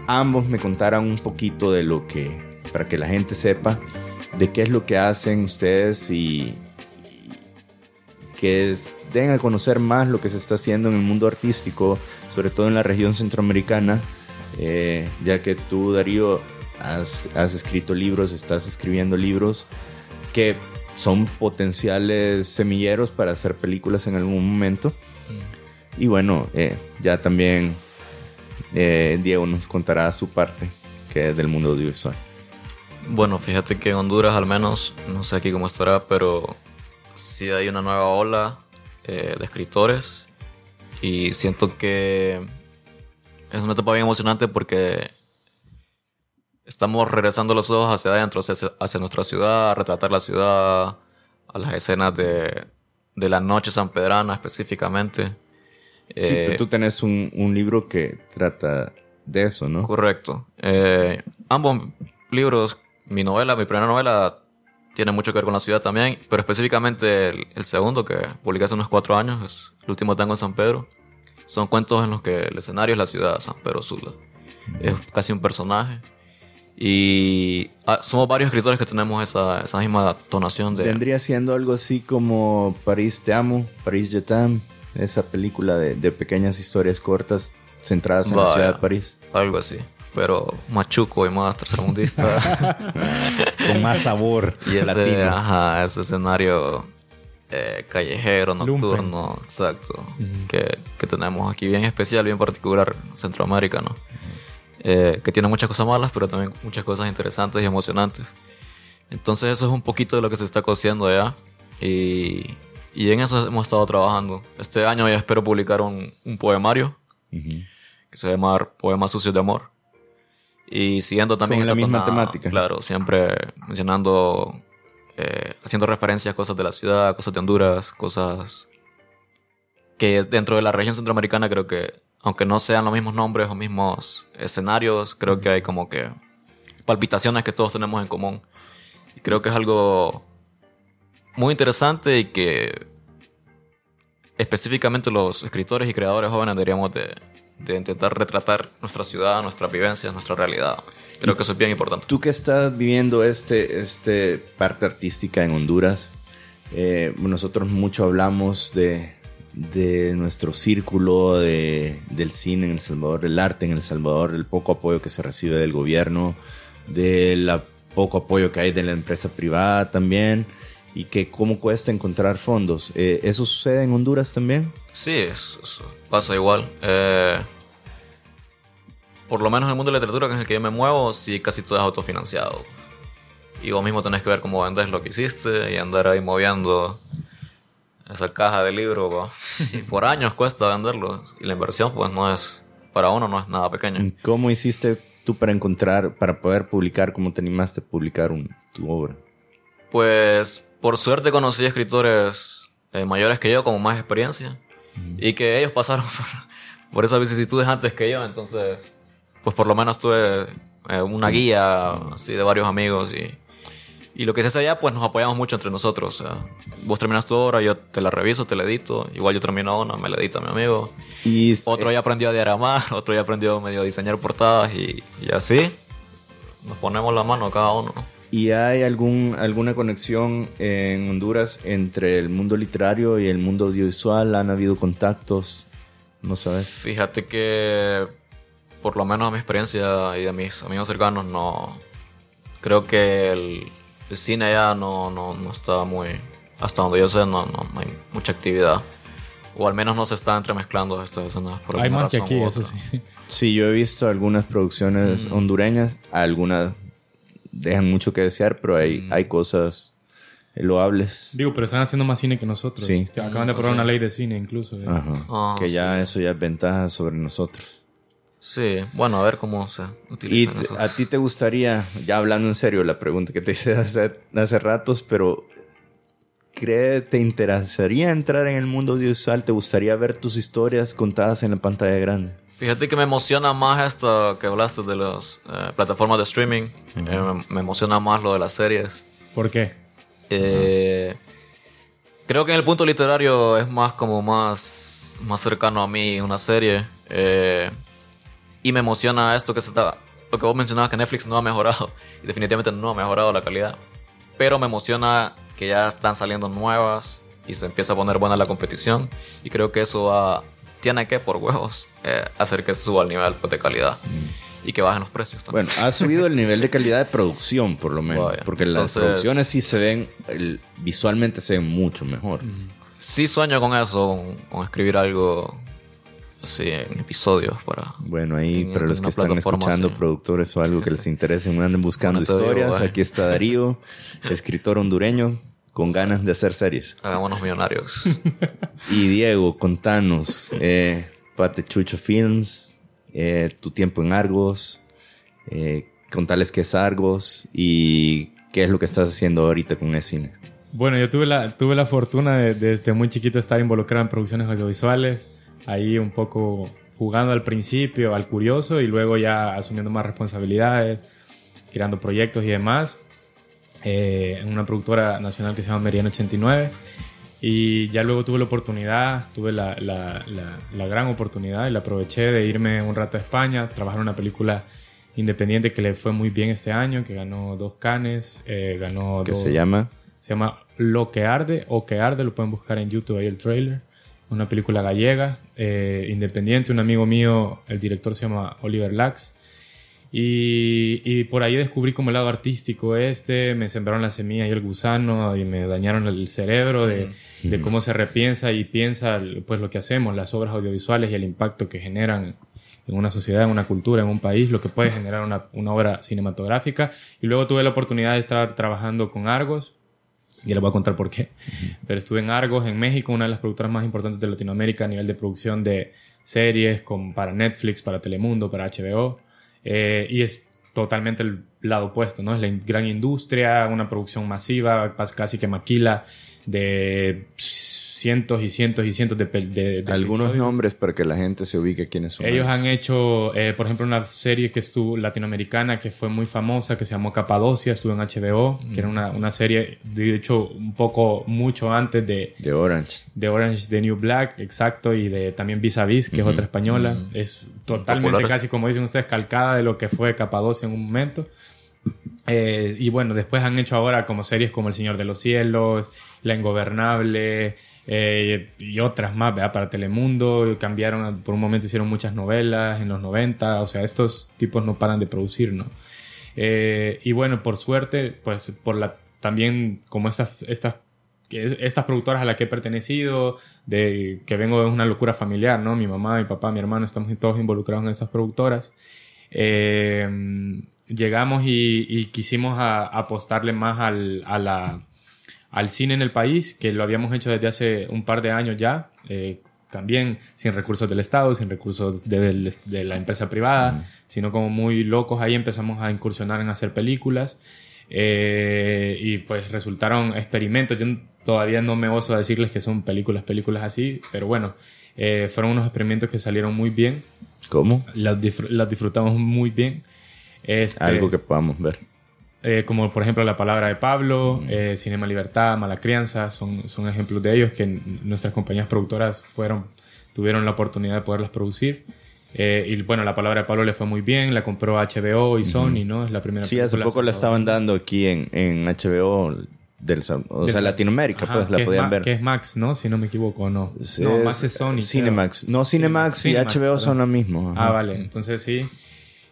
ambos me contaran un poquito de lo que, para que la gente sepa, de qué es lo que hacen ustedes y, que den a conocer más lo que se está haciendo en el mundo artístico, sobre todo en la región centroamericana, eh, ya que tú, Darío, has, escrito libros, estás escribiendo libros que son potenciales semilleros para hacer películas en algún momento. Mm. Y bueno, eh, ya también eh, Diego nos contará su parte, que es del mundo audiovisual. Bueno, fíjate que en Honduras al menos, no sé aquí cómo estará, pero sí hay una nueva ola eh, de escritores y siento que es una etapa bien emocionante porque estamos regresando los ojos hacia adentro, hacia, nuestra ciudad, a retratar la ciudad, a las escenas de, de la noche sanpedrana específicamente. Sí, pero eh, tú tenés un, un, libro que trata de eso, ¿no? Correcto. Eh, ambos libros, mi novela, mi primera novela, tiene mucho que ver con la ciudad también, pero específicamente el, segundo, que publiqué hace unos cuatro años, es El último tango en San Pedro. Son cuentos en los que el escenario es la ciudad, San Pedro Sula. Es casi un personaje. Y ah, somos varios escritores que tenemos esa, esa misma tonación de... Vendría siendo algo así como París te amo, París je t'aime, esa película de, de, pequeñas historias cortas centradas en la ciudad de París. Algo así, pero más chuco y más tercermundista. Con más sabor y ese, latino. Ajá, ese escenario eh, callejero, nocturno, exacto, que, que, tenemos aquí bien especial, bien particular Centroamérica, ¿no? Eh, que tiene muchas cosas malas, pero también muchas cosas interesantes y emocionantes. Entonces eso es un poquito de lo que se está cociendo allá y, y en eso hemos estado trabajando. Este año ya espero publicar un, un poemario que se llama Poemas Sucios de Amor. Y siguiendo también Con la misma temática. Claro, siempre mencionando, eh, haciendo referencias a cosas de la ciudad, cosas de Honduras, cosas que dentro de la región centroamericana creo que aunque no sean los mismos nombres o mismos escenarios, creo que hay como que palpitaciones que todos tenemos en común. Y creo que es algo muy interesante y que específicamente los escritores y creadores jóvenes deberíamos de, intentar retratar nuestra ciudad, nuestra vivencia, nuestra realidad. Creo que eso es bien importante. Tú que estás viviendo este, este parte artística en Honduras, eh, nosotros mucho hablamos de, de nuestro círculo de, del cine en El Salvador, el arte en El Salvador, el poco apoyo que se recibe del gobierno, del poco apoyo que hay de la empresa privada también y que cómo cuesta encontrar fondos. Eh, ¿Eso sucede en Honduras también? Sí, pasa igual. Eh, por lo menos en el mundo de la literatura, que es el que yo me muevo, sí casi todo es autofinanciado. Y vos mismo tenés que ver cómo vendes lo que hiciste y andar ahí moviendo esa caja de libros, y por años cuesta venderlo. Y la inversión, pues no es, para uno no es nada pequeño. ¿Cómo hiciste tú para encontrar, para poder publicar, cómo te animaste a publicar tu obra? Pues por suerte conocí escritores eh, mayores que yo, con más experiencia, y que ellos pasaron por, esas vicisitudes antes que yo, entonces, pues por lo menos tuve eh, una guía así de varios amigos y y lo que se hace allá, pues nos apoyamos mucho entre nosotros. O sea, vos terminas tu obra, yo te la reviso, te la edito. Igual yo termino una, me la edita mi amigo. Y otro ya aprendió a diagramar, otro ya aprendió medio a diseñar portadas y, y, así nos ponemos la mano cada uno. ¿Y hay algún, alguna conexión en Honduras entre el mundo literario y el mundo audiovisual? ¿Han habido contactos ¿No sabes? Fíjate que, por lo menos a mi experiencia y de mis amigos cercanos, no. Creo que el, el cine ya no, no, no está muy. Hasta donde yo sé, no, no, no hay mucha actividad. O al menos no se está entremezclando estas escenas. Por Hay más que aquí, eso sí. Sí, yo he visto algunas producciones hondureñas, algunas dejan mucho que desear, pero hay, hay cosas loables. Digo, pero están haciendo más cine que nosotros. Sí. Acaban de aprobar una ley de cine incluso. eh. Ajá. Ah, que ya sí. eso ya es ventaja sobre nosotros. Sí, bueno, a ver cómo se Y utilizan te- esas. a ti te gustaría, ya hablando en serio, la pregunta que te hice hace, hace ratos, pero ¿cree, ¿te interesaría entrar en el mundo audiovisual? ¿Te gustaría ver tus historias contadas en la pantalla grande? Fíjate que me emociona más esto que hablaste de las eh, plataformas de streaming. Eh, me, me emociona más lo de las series. ¿Por qué? Eh, Creo que en el punto literario es más como más, más cercano a mí una serie. Y me emociona esto que se está... Lo que vos mencionabas que Netflix no ha mejorado. Y definitivamente no ha mejorado la calidad. Pero me emociona que ya están saliendo nuevas y se empieza a poner buena la competición. Y creo que eso va, tiene que, por huevos, eh, hacer que suba el nivel pues, de calidad. Y que bajen los precios también. Bueno, ha subido el nivel de calidad de producción, por lo menos. Vaya. Porque las producciones sí se ven, el- visualmente se ven mucho mejor. Sí sueño con eso, con, con escribir algo así en episodios para... Bueno, ahí En- para los que están escuchando, productores o algo que les interese, anden buscando Bueno, te digo, historias. vaya. Aquí está Darío, escritor hondureño, con ganas de hacer series. Hagámonos millonarios. Y Diego, contanos, eh, Pate Chucho Films, eh, tu tiempo en Argos, eh, contales qué es Argos y qué es lo que estás haciendo ahorita con el cine. Bueno, yo tuve la, tuve la fortuna de, de desde muy chiquito estar involucrado en producciones audiovisuales, ahí un poco jugando al principio, al curioso, y luego ya asumiendo más responsabilidades, creando proyectos y demás, eh, en una productora nacional que se llama Meridiano 89. Y ya luego tuve la oportunidad, tuve la, la- la- la gran oportunidad y la aproveché de irme un rato a España, trabajar en una película independiente que le fue muy bien este año, que ganó dos canes, eh, ganó dos- se llama se llama Lo que arde o que arde, lo pueden buscar en YouTube ahí el trailer. Una película gallega, eh, independiente. Un amigo mío, el director se llama Oliver Lax. Y, y por ahí descubrí como el lado artístico este, me sembraron la semilla y el gusano y me dañaron el cerebro de, de cómo se repiensa y piensa pues lo que hacemos, las obras audiovisuales y el impacto que generan en una sociedad, en una cultura, en un país, lo que puede generar una, una obra cinematográfica. Y luego tuve la oportunidad de estar trabajando con Argos, y les voy a contar por qué. Pero estuve en Argos, en México, una de las productoras más importantes de Latinoamérica a nivel de producción de series con, para Netflix, para Telemundo, para HBO. Eh, y es totalmente el lado opuesto, ¿no? Es la gran industria, una producción masiva, casi que maquila, de cientos y cientos y cientos de, de, de algunos episodios. nombres para que la gente se ubique quiénes son. Ellos han hecho, eh, por ejemplo, una serie que estuvo latinoamericana que fue muy famosa, que se llamó Capadocia, estuvo en HBO, que era una, una serie, de hecho, un poco mucho antes de, de Orange. de Orange the New Black, exacto, y de también Vis a Vis, que es otra española. Es totalmente, casi como dicen ustedes, calcada de lo que fue Capadocia en un momento. Eh, y bueno, después han hecho ahora como series como El Señor de los Cielos, La Ingobernable eh, y otras más, ¿verdad? Para Telemundo. Cambiaron, por un momento hicieron muchas novelas en los 90. O sea, estos tipos no paran de producir, ¿no? Eh, y bueno, por suerte, pues por la también como estas, estas, estas productoras a las que he pertenecido, de que vengo de una locura familiar, ¿no? Mi mamá, mi papá, mi hermano, estamos todos involucrados en esas productoras. Eh, llegamos y, y quisimos a- apostarle más al, a la, al cine en el país, que lo habíamos hecho desde hace un par de años ya, eh, también sin recursos del Estado, sin recursos de, la empresa privada, sino como muy locos ahí empezamos a incursionar en hacer películas. eh, y pues resultaron experimentos. Yo todavía no me oso a decirles que son películas, películas así, pero bueno, eh, fueron unos experimentos que salieron muy bien. ¿Cómo? Las, disfr- las disfrutamos muy bien. Este, Algo que podamos ver. Eh, como por ejemplo La Palabra de Pablo, eh, Cinema Libertad, Mala Crianza, son, son ejemplos de ellos que nuestras compañías productoras fueron, tuvieron la oportunidad de poderlas producir. Eh, y bueno, La Palabra de Pablo le fue muy bien, la compró HBO y Sony, ¿no? Es la primera Sí, hace poco la estaban dando aquí en, en HBO del o Del sea, Latinoamérica, Ajá, pues la es podían Ma- ver. Que es Max, ¿no? Si no me equivoco, no. Sí, no, es- Max es Sony. creo. Cinemax. No, Cinemax y Cinemax, HBO son lo mismo. ajá. Ah, vale. Entonces sí.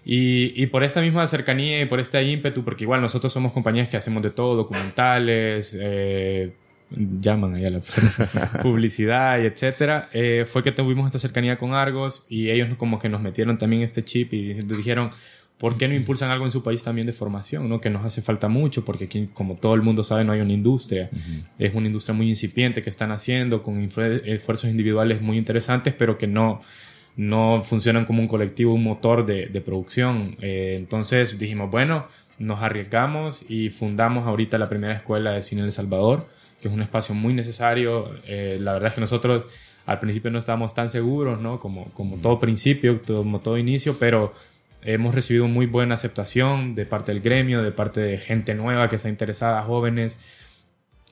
Y, y por esta misma cercanía y por este ímpetu, porque igual nosotros somos compañías que hacemos de todo, documentales, eh, llaman allá la publicidad y etcétera, eh, fue que tuvimos esta cercanía con Argos y ellos como que nos metieron también este chip y dijeron, ¿por qué no impulsan algo en su país también de formación? ¿no? Que nos hace falta mucho porque aquí, como todo el mundo sabe, no hay una industria. Es una industria muy incipiente que están haciendo con esfuerzos individuales muy interesantes, pero que no, no funcionan como un colectivo, un motor de, de producción. Eh, entonces dijimos, bueno, nos arriesgamos y fundamos ahorita la primera escuela de cine en El Salvador, que es un espacio muy necesario. Eh, la verdad es que nosotros al principio no estábamos tan seguros, ¿no? Como, como todo principio, como todo inicio, pero hemos recibido muy buena aceptación de parte del gremio, de parte de gente nueva que está interesada, jóvenes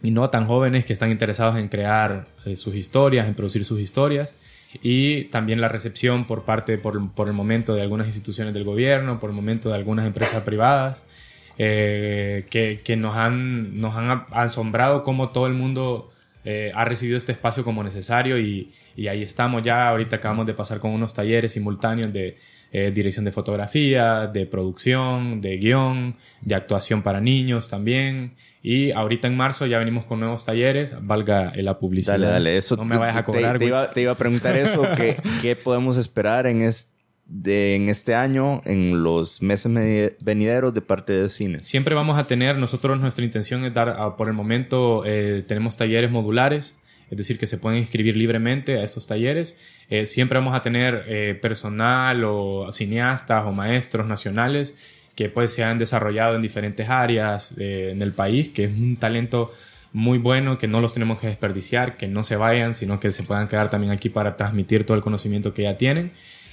y no tan jóvenes que están interesados en crear eh, sus historias, en producir sus historias. Y también la recepción por parte, por, por el momento, de algunas instituciones del gobierno, por el momento de algunas empresas privadas, eh, que, que nos, han, nos han asombrado cómo todo el mundo eh, ha recibido este espacio como necesario y, y ahí estamos ya. Ahorita acabamos de pasar con unos talleres simultáneos de eh, dirección de fotografía, de producción, de guion, de actuación para niños también. Y ahorita en marzo ya venimos con nuevos talleres, valga la publicidad. Dale, dale. Eso no me vayas a cobrar. Te, iba, Wicho. te iba a preguntar eso. ¿qué, qué podemos esperar en, es- de- en este año, en los meses venideros de parte de cine? Siempre vamos a tener, nosotros nuestra intención es dar, ah, por el momento eh, tenemos talleres modulares, es decir, que se pueden inscribir libremente a estos talleres. Eh, siempre vamos a tener eh, personal o cineastas o maestros nacionales que pues se han desarrollado en diferentes áreas eh, en el país, que es un talento muy bueno, que no los tenemos que desperdiciar, que no se vayan, sino que se puedan quedar también aquí para transmitir todo el conocimiento que ya tienen.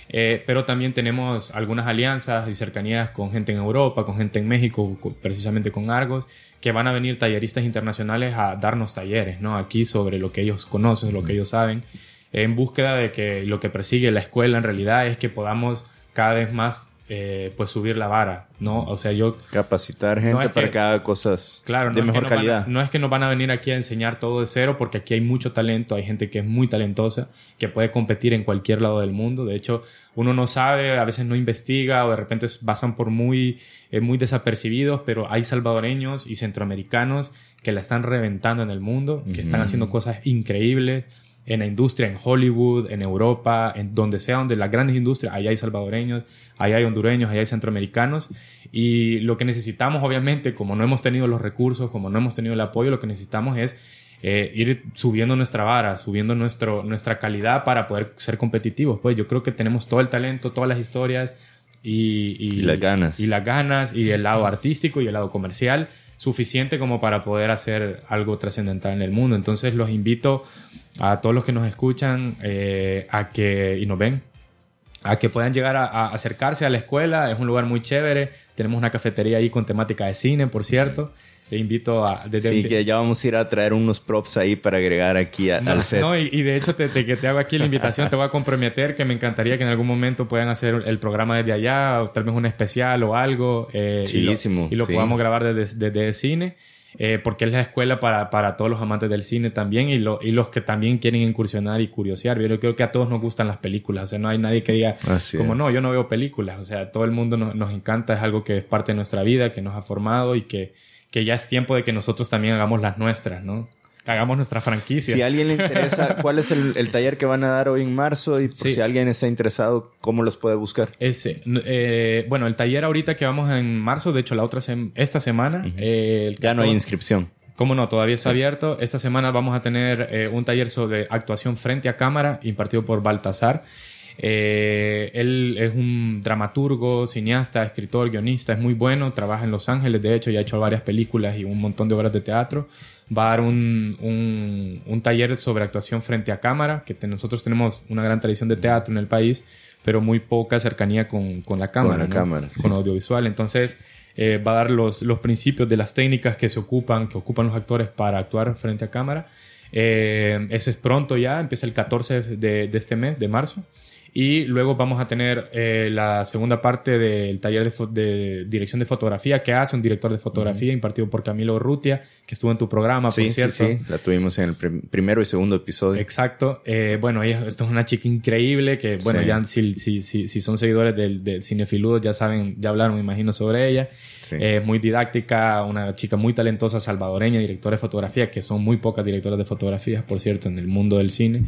Eh, pero también tenemos algunas alianzas y cercanías con gente en Europa, con gente en México, co- precisamente con Argos, que van a venir talleristas internacionales a darnos talleres, ¿no? Aquí sobre lo que ellos conocen, lo que ellos saben, en búsqueda de que lo que persigue la escuela en realidad es que podamos cada vez más, eh, pues subir la vara, ¿no? O sea, yo Capacitar gente No, es para que- haga cosas Claro, no de mejor van a- calidad. no es que nos van a venir aquí a enseñar todo de cero, porque aquí hay mucho talento, hay gente que es muy talentosa, que puede competir en cualquier lado del mundo. De hecho, uno no sabe, a veces no investiga o de repente pasan por muy, eh, muy desapercibidos, pero hay salvadoreños y centroamericanos que la están reventando en el mundo, que están haciendo cosas increíbles en la industria, en Hollywood, en Europa, en donde sea, donde las grandes industrias, allá hay salvadoreños, allá hay hondureños, allá hay centroamericanos. Y lo que necesitamos, obviamente, como no hemos tenido los recursos, como no hemos tenido el apoyo, lo que necesitamos es eh, ir subiendo nuestra vara, subiendo nuestro, nuestra calidad para poder ser competitivos. Pues yo creo que tenemos todo el talento, todas las historias y, Y las ganas. Y las ganas y el lado artístico y el lado comercial suficiente como para poder hacer algo trascendental en el mundo. Entonces los invito a todos los que nos escuchan eh, a que y nos ven a que puedan llegar a, a acercarse a la escuela. Es un lugar muy chévere. Tenemos una cafetería ahí con temática de cine, por cierto. Te invito a... desde- Sí, que ya vamos a ir a traer unos props ahí para agregar aquí a- al set. No, y, y de hecho, te, te- que te hago aquí la invitación, te voy a comprometer que me encantaría que en algún momento puedan hacer el programa desde allá, o tal vez un especial o algo. eh, y lo- Chilísimo, Y lo, sí. podamos grabar desde, desde cine, eh, porque es la escuela para, para todos los amantes del cine también y, lo- y los que también quieren incursionar y curiosear. Yo creo que a todos nos gustan las películas, o sea, no hay nadie que diga, Así como es. no, yo no veo películas, o sea, todo el mundo nos, nos encanta, es algo que es parte de nuestra vida, que nos ha formado y que, que ya es tiempo de que nosotros también hagamos las nuestras, ¿no? Hagamos nuestra franquicia. Si a alguien le interesa, ¿cuál es el, el taller que van a dar hoy en marzo? Y por Sí. si alguien está interesado, ¿cómo los puede buscar? Ese, eh, bueno, el taller ahorita que vamos en marzo, de hecho la otra sem- esta semana, eh, el Ya no hay 14 inscripción. ¿Cómo no? Todavía está abierto. Esta semana vamos a tener eh, un taller sobre actuación frente a cámara impartido por Baltasar. Eh, él es un dramaturgo, cineasta, escritor, guionista, es muy bueno, trabaja en Los Ángeles, de hecho ya ha hecho varias películas y un montón de obras de teatro. Va a dar un, un- un taller sobre actuación frente a cámara, que te- nosotros tenemos una gran tradición de teatro en el país, pero muy poca cercanía con, con la cámara, la ¿no? cámara, sí. con audiovisual. Entonces, eh, va a dar los, los principios de las técnicas que se ocupan, que ocupan los actores para actuar frente a cámara. Eh, eso es pronto ya, empieza el 14 de, de este mes, de marzo. Y luego vamos a tener eh, la segunda parte del taller de, de, dirección de fotografía que hace un director de fotografía impartido por Camilo Rutia, que estuvo en tu programa, sí, por cierto. Sí, sí, la tuvimos en el primero y segundo episodio. Exacto. Eh, bueno, ella, esto es una chica increíble que, bueno, ya si, si, si, si, son seguidores del, del Cinefiludo ya saben, ya hablaron, me imagino, sobre ella. Eh, muy didáctica, una chica muy talentosa, salvadoreña, directora de fotografía, que son muy pocas directoras de fotografía, por cierto, en el mundo del cine.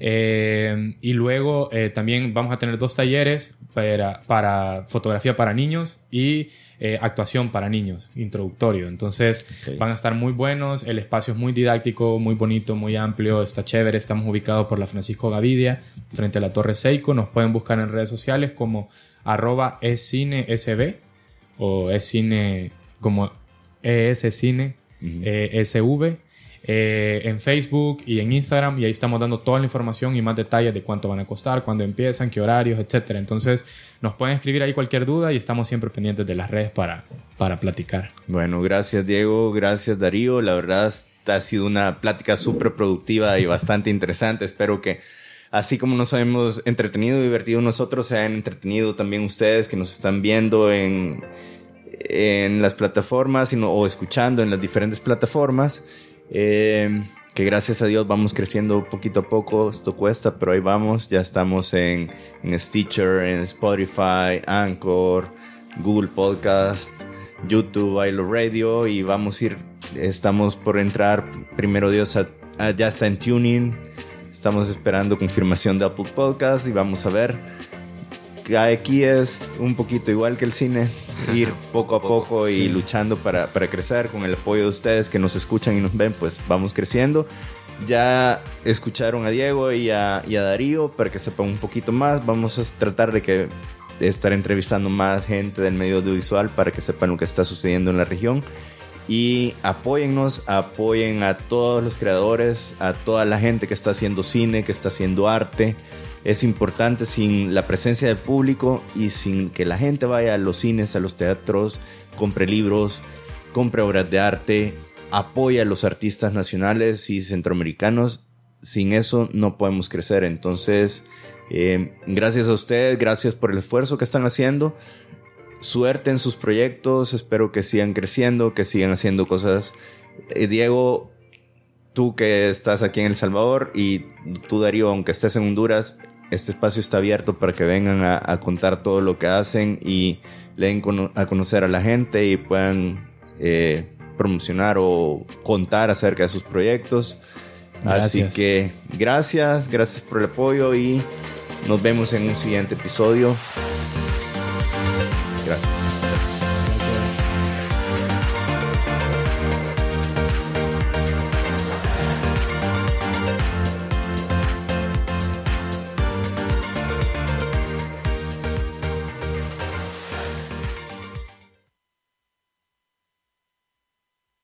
Eh, y luego eh, también vamos a tener dos talleres para, para fotografía para niños y actuación para niños, introductorio. Entonces van a estar muy buenos, el espacio es muy didáctico, muy bonito, muy amplio, está chévere, estamos ubicados por la Francisco Gavidia, frente a la Torre Seiko, nos pueden buscar en redes sociales como arroba escinesb o es cine como ES Cine, ESV, eh, en Facebook y en Instagram y ahí estamos dando toda la información y más detalles de cuánto van a costar, cuándo empiezan, qué horarios, etcétera. Entonces nos pueden escribir ahí cualquier duda y estamos siempre pendientes de las redes para, para platicar. Bueno, gracias Diego, gracias Darío. La verdad ha sido una plática súper productiva y bastante interesante. Espero que así como nos hemos entretenido y divertido nosotros, se hayan entretenido también ustedes que nos están viendo en, en las plataformas o escuchando en las diferentes plataformas. Eh, que gracias a Dios vamos creciendo poquito a poco. Esto cuesta, pero ahí vamos. Ya estamos en, Stitcher, en Spotify, Anchor, Google Podcasts, YouTube, iLo Radio y vamos a ir. Estamos por entrar, primero Dios, ya está en Tuning Estamos esperando confirmación de Apple Podcast y vamos a ver. Aquí es un poquito igual que el cine, ir poco a poco y luchando para, para crecer con el apoyo de ustedes que nos escuchan y nos ven, pues vamos creciendo. Ya escucharon a Diego y a, y a Darío para que sepan un poquito más. Vamos a tratar de que de estar entrevistando más gente del medio audiovisual para que sepan lo que está sucediendo en la región y apóyennos, apoyen a todos los creadores, a toda la gente que está haciendo cine, que está haciendo arte. Es importante sin la presencia del público y sin que la gente vaya a los cines, a los teatros, compre libros, compre obras de arte, apoya a los artistas nacionales y centroamericanos. Sin eso no podemos crecer. Entonces, eh, gracias a ustedes, gracias por el esfuerzo que están haciendo suerte en sus proyectos, espero que sigan creciendo, que sigan haciendo cosas. Eh, Diego, tú que estás aquí en El Salvador y tú Darío, aunque estés en Honduras, este espacio está abierto para que vengan a, contar todo lo que hacen y le den a conocer a la gente y puedan eh, promocionar o contar acerca de sus proyectos. Así que gracias, gracias por el apoyo y nos vemos en un siguiente episodio. Gracias.